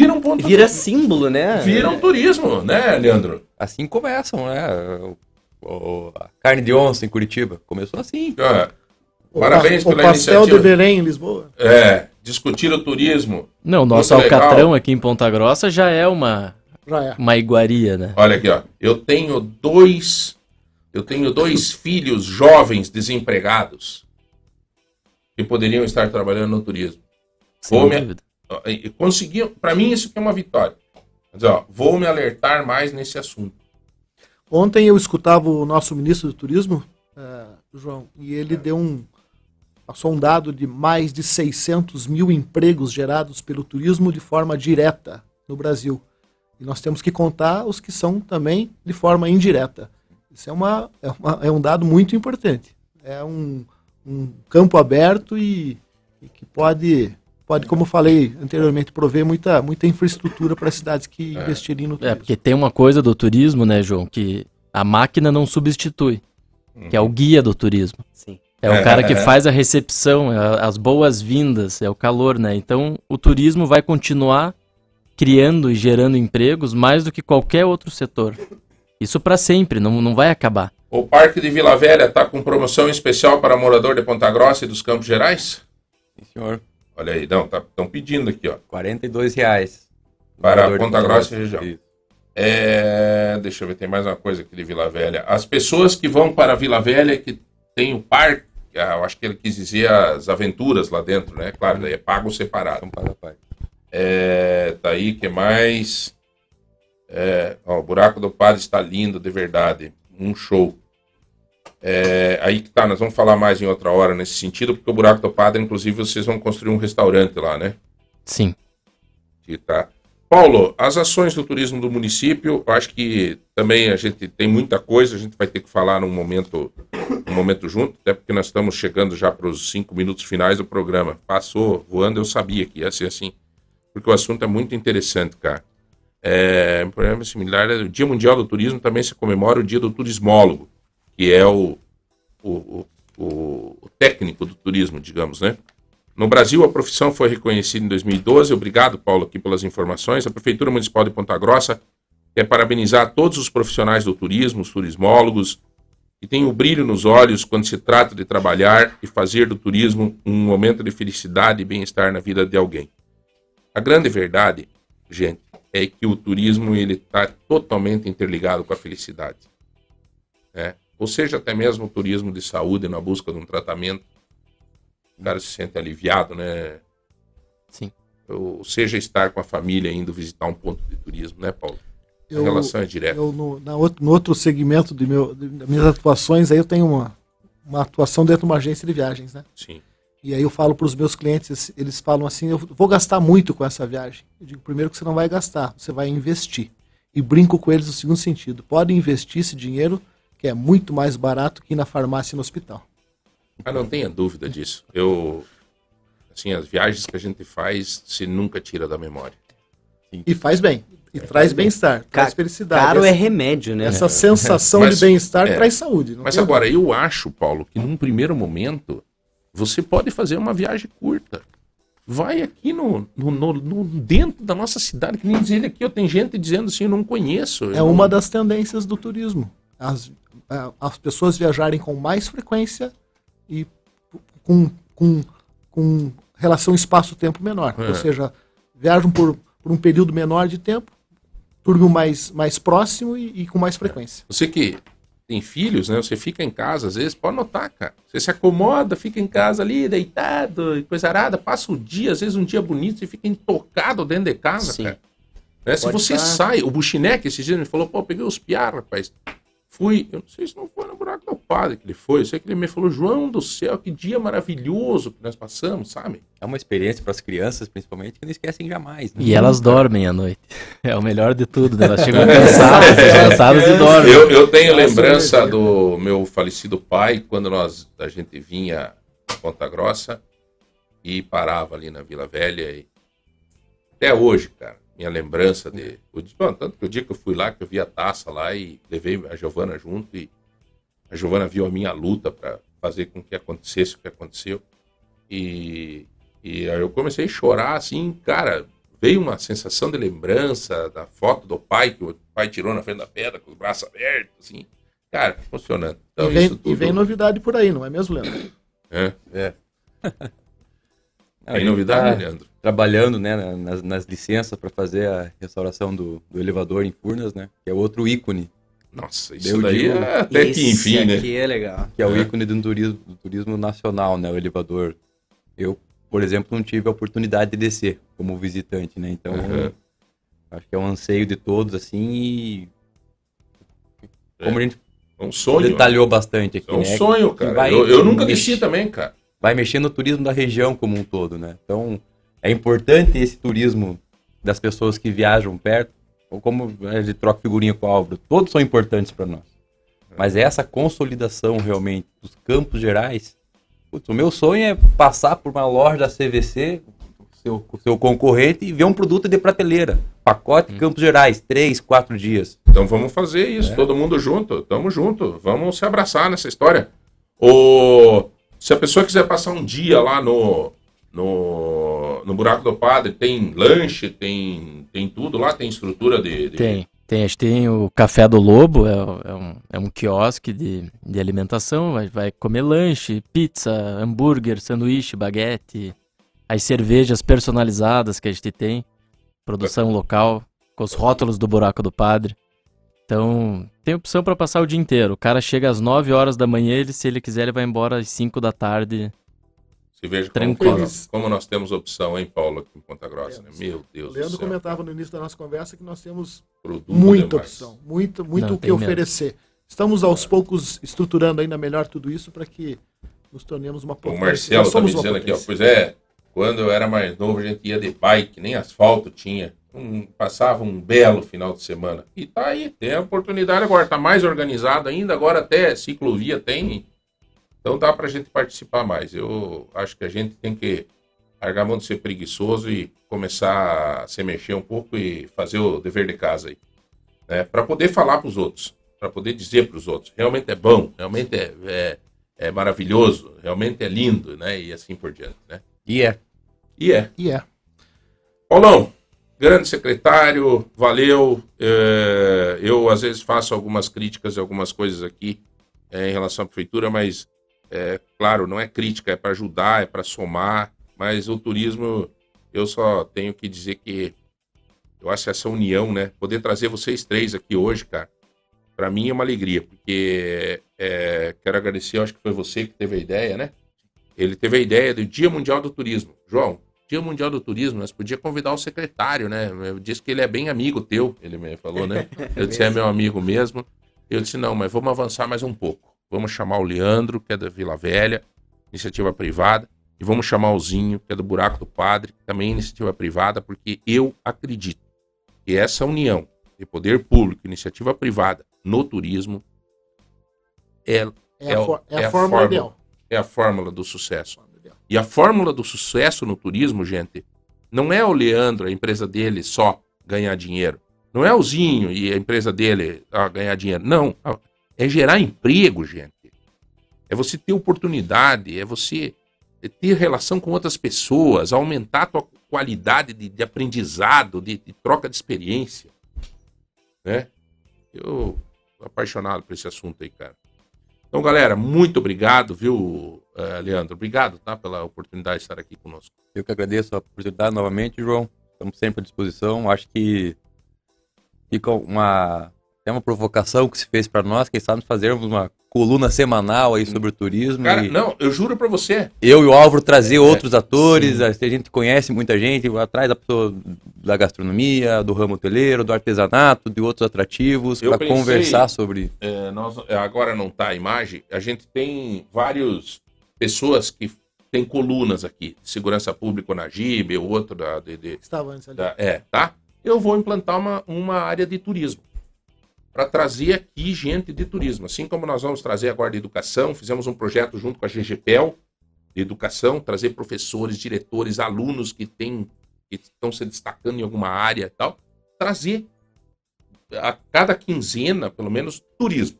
vira um ponto. Vira símbolo, né? vira um turismo, né, Leandro? Assim começam, né? O- o- a carne de onça em Curitiba. Começou assim. O Parabéns pa- pela O pastel iniciativa. de Belém em Lisboa. é, discutir o turismo. Não, o nosso Muito legal. Alcatrão aqui em Ponta Grossa já é uma, Já é. uma iguaria, né? Olha aqui, ó. Eu tenho dois. Eu tenho dois filhos jovens desempregados que poderiam estar trabalhando no turismo. Sem Come- dúvida. Ó, conseguiam, para mim isso é uma vitória. Dizer, ó, vou me alertar mais nesse assunto. Ontem eu escutava o nosso ministro do Turismo, eh, João, e ele deu um, passou um dado de mais de 600 mil empregos gerados pelo turismo de forma direta no Brasil. E nós temos que contar os que são também de forma indireta. Isso é, uma, é, uma- é um dado muito importante. É um, um campo aberto e, e que pode, pode, como eu falei anteriormente, prover muita, muita infraestrutura para as cidades que investirem no É, turismo. porque tem uma coisa do turismo, né, João, que a máquina não substitui, que é o guia do turismo. Sim. É o cara que faz a recepção, é as boas-vindas, é o calor, né? Então, o turismo vai continuar criando e gerando empregos mais do que qualquer outro setor. Isso para sempre, não, não vai acabar. O Parque de Vila Velha está com promoção especial para morador de Ponta Grossa e dos Campos Gerais? Sim, senhor. Olha aí, não, estão pedindo aqui, ó. 42 reais. Para Ponta Grossa e região. Isso. É, deixa eu ver, tem mais uma coisa aqui de Vila Velha. As pessoas que vão para Vila Velha, que tem o parque, ah, eu acho que ele quis dizer as aventuras lá dentro, né? Claro, daí é pago separado. Então, paga a parte. É, tá aí, que mais? É, ó, o buraco do padre está lindo, de verdade. Um show. É, aí que tá, nós vamos falar mais em outra hora nesse sentido, porque o buraco do padre, inclusive, vocês vão construir um restaurante lá, né? Sim. Que tá. Paulo, as ações do turismo do município, eu acho que também a gente tem muita coisa, a gente vai ter que falar num momento, num momento junto, até porque nós estamos chegando já para os cinco minutos finais do programa. Passou voando, eu sabia que ia ser assim, porque o assunto é muito interessante, cara. É, um problema similar, o Dia Mundial do Turismo também se comemora o Dia do Turismólogo, que é o, o, o, o- técnico do turismo, digamos, né? No Brasil, a profissão foi reconhecida em 2012. Obrigado, Paulo, aqui pelas informações. A Prefeitura Municipal de Ponta Grossa quer parabenizar todos os profissionais do turismo, os turismólogos, que têm o brilho nos olhos quando se trata de trabalhar e fazer do turismo um momento de felicidade e bem-estar na vida de alguém. A grande verdade, gente, é que o turismo ele está totalmente interligado com a felicidade. né? Ou seja, até mesmo o turismo de saúde na busca de um tratamento o cara se sente aliviado, né? Sim. Ou seja, estar com a família indo visitar um ponto de turismo, né, Paulo? A Eu- relação é direta. Eu, no, na outro, no outro segmento de meu, de, das minhas atuações, aí eu tenho uma, uma atuação dentro de uma agência de viagens, né? Sim. E aí eu falo para os meus clientes, eles falam assim, eu vou gastar muito com essa viagem. Eu digo, primeiro que você não vai gastar, você vai investir. E brinco com eles no segundo sentido. Pode investir esse dinheiro, que é muito mais barato que ir na farmácia e no hospital. Ah, não tenha dúvida disso. Eu, assim, as viagens que a gente faz, se nunca tira da memória. E faz bem. E traz bem-estar, traz felicidade. Caro essa, é remédio, né? essa sensação Mas- de bem-estar é. traz saúde. não Mas agora, eu acho, Paulo, que num primeiro momento, você pode fazer uma viagem curta. Vai aqui no, no, no- no- dentro da nossa cidade, que nem dizer aqui, eu tenho gente dizendo assim, eu não conheço. eu É não- uma das tendências do turismo. As, as pessoas viajarem com mais frequência e com, com, com relação espaço-tempo menor. É. Ou seja, viajam por, por um período menor de tempo, turno mais, mais próximo e, e com mais frequência. Você que tem filhos, né? Você fica em casa, às vezes, pode notar, cara. Você se acomoda, fica em casa ali, deitado, e coisa arada, passa o dia, às vezes um dia bonito, você fica intocado dentro de casa, Sim. cara. Né? Se você tá. sai, o Buchineque esses dias me falou, pô, peguei os piar, rapaz. Fui, eu não sei se não foi no buraco do padre que ele foi, eu sei que ele me falou, João do céu, que dia maravilhoso que nós passamos, sabe? É uma experiência para as crianças, principalmente, que não esquecem jamais. né? E elas dormem à noite. *laughs* É o melhor de tudo, né? Elas chegam *laughs* cansadas, cansadas e dormem. Eu, eu tenho Nossa, lembrança é. do meu falecido pai, quando nós, a gente vinha a Ponta Grossa e parava ali na Vila Velha. E... Até hoje, cara, minha lembrança de. Bom, tanto que o dia que eu fui lá, que eu vi a taça lá e levei a Giovana junto, e a Giovana viu a minha luta para fazer com que acontecesse o que aconteceu. E, e aí eu comecei a chorar, assim, cara, veio uma sensação de lembrança da foto do pai, que o pai tirou na frente da pedra, com os braços abertos, assim. Cara, emocionante. Então, e, vem, isso e tudo, vem novidade por aí, não é mesmo, Leandro? é, É. *laughs* Tem novidade, tá Leandro? Trabalhando né, na- nas, nas licenças para fazer a restauração do, do elevador em Furnas, né? Que é outro ícone, Nossa, isso Eu daí digo- é até que enfim, né? é legal. que é o É. ícone do turismo, do turismo nacional, né? O elevador. Eu por exemplo, não tive a oportunidade de descer como visitante, né? Então, Uhum. acho que é um anseio de todos, assim, e como a gente É um sonho. detalhou bastante aqui, É um né? sonho, cara. vai eu, eu nunca desci também, cara. Vai mexer no turismo da região como um todo, né? Então, é importante esse turismo das pessoas que viajam perto, ou como a gente troca figurinha com o Álvaro, todos são importantes para nós. Mas essa consolidação realmente dos campos gerais, putz, o meu sonho é passar por uma loja da CVC, seu, seu concorrente, e ver um produto de prateleira. Pacote Campos Gerais, três, quatro dias. Então vamos fazer isso, todo mundo junto, tamo junto, vamos se abraçar nessa história. O... Se a pessoa quiser passar um dia lá no, no, no Buraco do Padre, tem lanche, tem, tem tudo lá, tem estrutura de... de- Tem. Tem, a gente tem o Café do Lobo, é, é um, é um quiosque de, de alimentação, vai, vai comer lanche, pizza, hambúrguer, sanduíche, baguete, as cervejas personalizadas que a gente tem, produção local, com os rótulos do Buraco do Padre. Então, tem opção para passar o dia inteiro. O cara chega às 9 horas da manhã, ele, se ele quiser, ele vai embora às 5 da tarde. Se veja como, Tranquilo. como, como nós temos opção, hein, Paulo, aqui em Ponta Grossa, né? Meu O Deus do Leandro céu. comentava no início da nossa conversa que nós temos produto muita demais. opção, muito, muito Não, o que oferecer. Estamos aos poucos estruturando ainda melhor tudo isso para que nos tornemos uma O potência. Marcelo Nós tá me dizendo aqui, ó. Pois é, quando eu era mais novo, a gente ia de bike, nem asfalto tinha. Um- passava um belo final de semana. E tá aí, tem a oportunidade agora, tá mais organizado ainda, agora até ciclovia tem. Então dá pra gente participar mais. Eu acho que a gente tem que largar a mão de ser preguiçoso e começar a se mexer um pouco e fazer o dever de casa aí. Né? Para poder falar pros outros, para poder dizer pros outros, realmente é bom, realmente é, é, é maravilhoso, realmente é lindo, né? E assim por diante, né? E é. E é. E é. Paulão, grande secretário, valeu. É, eu às vezes faço algumas críticas e algumas coisas aqui é, em relação à prefeitura, mas é, claro, não é crítica, é para ajudar, é para somar. Mas o turismo, eu só tenho que dizer que eu acho essa união, né? Poder trazer vocês três aqui hoje, cara, para mim é uma alegria, porque é, quero agradecer, acho que foi você que teve a ideia, né? Ele teve a ideia do Dia Mundial do Turismo. João, Dia Mundial do Turismo, nós podíamos convidar o secretário, né? Eu disse que ele é bem amigo teu, ele me falou, né? *laughs* Eu disse, é meu amigo mesmo. Eu disse, não, mas vamos avançar mais um pouco. Vamos chamar o Leandro, que é da Vila Velha, iniciativa privada, e vamos chamar o Zinho, que é do Buraco do Padre, também iniciativa privada, porque eu acredito que essa união de poder público e iniciativa privada no turismo é, É, É a, é é a a fórmula fórmula. ideal. é a fórmula do sucesso. E a fórmula do sucesso no turismo, gente, não é o Leandro, a empresa dele, só ganhar dinheiro. Não é o Zinho e a empresa dele ah, ganhar dinheiro. Não. É gerar emprego, gente. É você ter oportunidade, é você ter relação com outras pessoas, aumentar a tua qualidade de, de aprendizado, de, de troca de experiência. Né? Eu apaixonado por esse assunto aí, cara. Então, galera, muito obrigado, viu, eh, Leandro? Obrigado, tá, pela oportunidade de estar aqui conosco. Eu que agradeço a oportunidade novamente, João. Estamos sempre à disposição. Acho que fica uma é uma provocação que se fez para nós, quem sabe fazermos uma coluna semanal aí sobre o turismo. Cara, e não, eu juro pra você, Eu e o Álvaro trazer É, outros atores, sim. a gente conhece muita gente, atrás da pessoa da gastronomia, do ramo hoteleiro, do artesanato, de outros atrativos, para conversar sobre. eh, nós, agora não tá a imagem, a gente tem várias pessoas que têm colunas aqui, segurança pública na GIB, outro da, de- de- Estava antes ali. da- é, tá? Eu vou implantar uma, uma área de turismo para trazer aqui gente de turismo. Assim como nós vamos trazer agora de educação, fizemos um projeto junto com a GGPEL de educação, trazer professores, diretores, alunos que têm que estão se destacando em alguma área e tal, trazer a cada quinzena, pelo menos, turismo.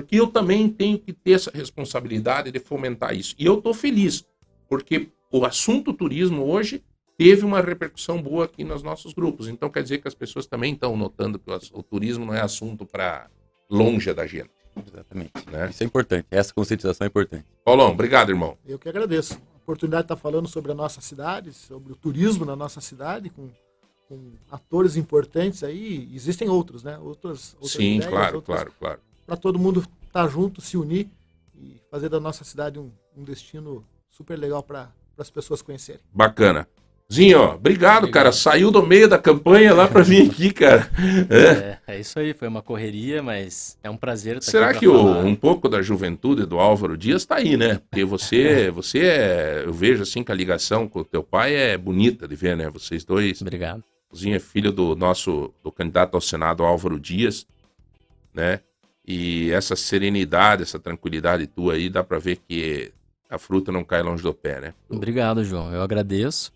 Porque eu também tenho que ter essa responsabilidade de fomentar isso. E eu estou feliz, porque o assunto turismo hoje teve uma repercussão boa aqui nos nossos grupos. Então quer dizer que as pessoas também estão notando que o, turismo não é assunto para longe da gente. Exatamente. Né? Isso é importante. Essa conscientização é importante. Paulão, obrigado, irmão. Eu que agradeço. A oportunidade de estar falando sobre a nossa cidade, sobre o turismo na nossa cidade, com, com atores importantes aí. Existem outros, né? Outras, outras Sim, ideias, claro, outras- claro, claro. Para todo mundo estar junto, se unir e fazer da nossa cidade um, um destino super legal para as pessoas conhecerem. Bacana. Zinho, ó, obrigado, cara. Saiu do meio da campanha lá pra vir aqui, cara. *laughs* É. É, é isso aí, foi uma correria, mas é um prazer estar Será aqui que o- um pouco da juventude do Álvaro Dias tá aí, né? Porque você, *laughs* você é, eu vejo assim que a ligação com o teu pai é bonita de ver, né? Vocês dois. Obrigado. O Zinho é filho do nosso, do candidato ao Senado Álvaro Dias, né? E essa serenidade, essa tranquilidade tua aí, dá pra ver que a fruta não cai longe do pé, né? Obrigado, João. Eu agradeço.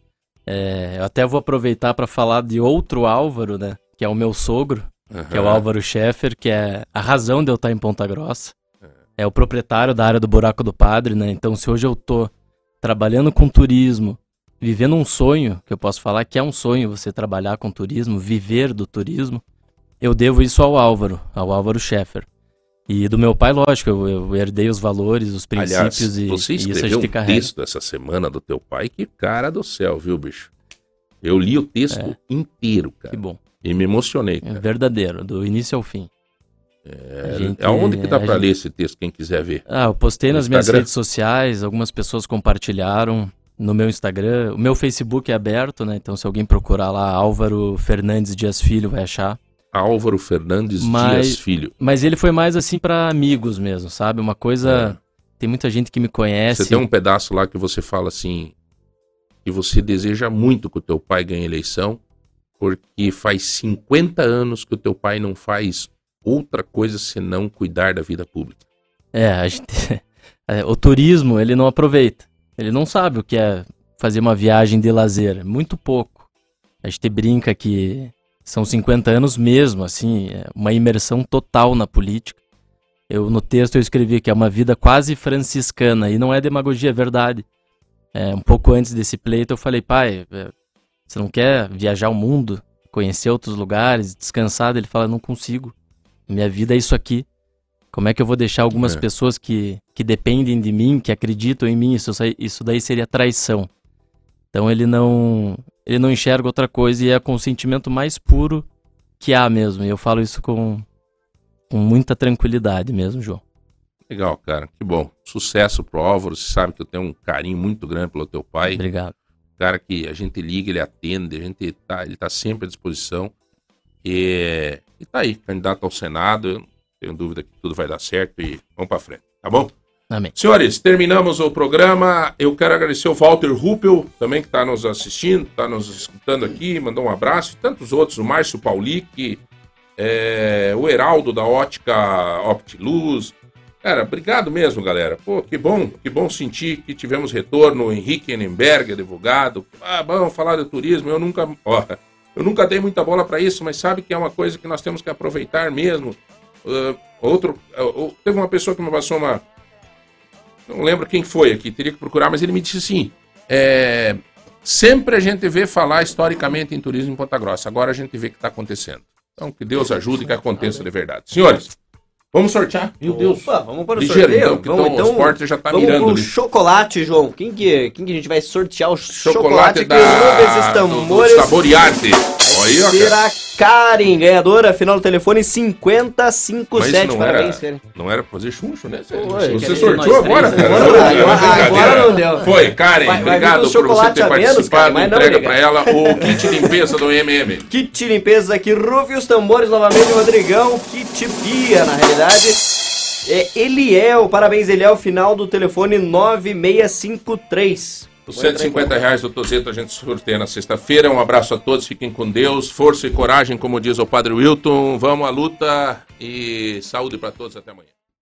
É, eu até vou aproveitar para falar de outro Álvaro, né? Que é o meu sogro, que é o. Álvaro Scheffer, que é a razão de eu estar em Ponta Grossa. É o proprietário da área do Buraco do Padre, né? Então, se hoje eu tô trabalhando com turismo, vivendo um sonho, que eu posso falar que é um sonho você trabalhar com turismo, viver do turismo, eu devo isso ao Álvaro, ao Álvaro Scheffer. E do meu pai, lógico, eu, eu herdei os valores, os princípios Aliás, e, você e isso a escreveu gente um carrega. texto essa semana do teu pai, que cara do céu, viu, bicho? Eu li o texto inteiro, Que cara. bom. E me emocionei, É cara. verdadeiro, do início ao fim. A gente- É, Aonde que dá a pra gente- ler esse texto, quem quiser ver? Ah, eu postei No nas minhas Instagram? redes sociais, algumas pessoas compartilharam no meu Instagram. O meu Facebook é aberto, né? Então se alguém procurar lá Álvaro Fernandes Dias Filho vai achar. Álvaro Fernandes Mas- Dias Filho. Mas ele foi mais assim pra amigos mesmo, sabe? Uma coisa. Tem muita gente que me conhece. É. Você tem um pedaço lá que você fala assim, que você deseja muito que o teu pai ganhe eleição, porque faz 50 anos que o teu pai não faz outra coisa senão cuidar da vida pública. É, a gente... *laughs* é, o turismo ele não aproveita. Ele não sabe o que é fazer uma viagem de lazer. É Muito pouco. A gente brinca que são 50 anos mesmo, assim, é uma imersão total na política. Eu no texto eu escrevi que é uma vida quase franciscana e não é demagogia, é verdade. É, um pouco antes desse pleito eu falei, pai, é, você não quer viajar o mundo, conhecer outros lugares, descansar? Ele fala, não consigo. Minha vida é isso aqui. Como é que eu vou deixar algumas É. pessoas que, que dependem de mim, que acreditam em mim? Isso, isso daí seria traição. Então ele não ele não enxerga outra coisa e é com o sentimento mais puro que há mesmo. E eu falo isso com, com muita tranquilidade mesmo, João. Legal, cara, que bom. Sucesso pro Álvaro, você sabe que eu tenho um carinho muito grande pelo teu pai. Obrigado. cara que a gente liga, ele atende, a gente tá, ele tá sempre à disposição. E, e tá aí, candidato ao Senado, eu não tenho dúvida que tudo vai dar certo e vamos pra frente, tá bom? Amém. Senhores, terminamos o programa. Eu quero agradecer o Walter Ruppel, também que está nos assistindo, está nos escutando aqui, mandou um abraço, e tantos outros, o Márcio Paulic, é, o Heraldo da Ótica Optiluz. Cara, obrigado mesmo, galera. Pô, que bom, que bom sentir que tivemos retorno. O Henrique Enenberg, advogado. Ah, vamos falar do turismo. Eu nunca, ó, eu nunca dei muita bola para isso, mas sabe que é uma coisa que nós temos que aproveitar mesmo. Ah, outro, ah, teve uma pessoa que me passou uma, não lembro quem foi aqui, teria que procurar, mas ele me disse assim: é, sempre a gente vê falar historicamente em turismo em Ponta Grossa, agora a gente vê que está acontecendo. Então que Deus ajude e que aconteça de verdade. Senhores, vamos sortear? Meu Deus. Opa, vamos para o Ligeiro, sorteio. então, que então, o esporte já tá vamos mirando ali. chocolate, João. Quem que, quem que a gente vai sortear o Chocolate, chocolate, da, que nuvens do, do tambores Saboriarte. Olha aí, ó, cara. Karen, ganhadora, final do telefone 5057. Mas isso não Parabéns, era, Karen. não era pra fazer chuncho, né? Você, Oi, você sorteou agora, três, né? Agora, Não, agora- agora não deu. Foi, Karen, Vai- vai obrigado com por você ter menos, participado. não Entrega pra ela o kit limpeza do MM. *laughs* Kit limpeza aqui, rufe os tambores novamente, Rodrigão. Kit pia, na realidade. É Eliel, parabéns, Eliel, final do telefone 9653. Os 150 reais do Tozeto a gente sorteia na sexta-feira. Um abraço a todos, fiquem com Deus, força e coragem, como diz o Padre Wilton. Vamos à luta e saúde para todos. Até amanhã.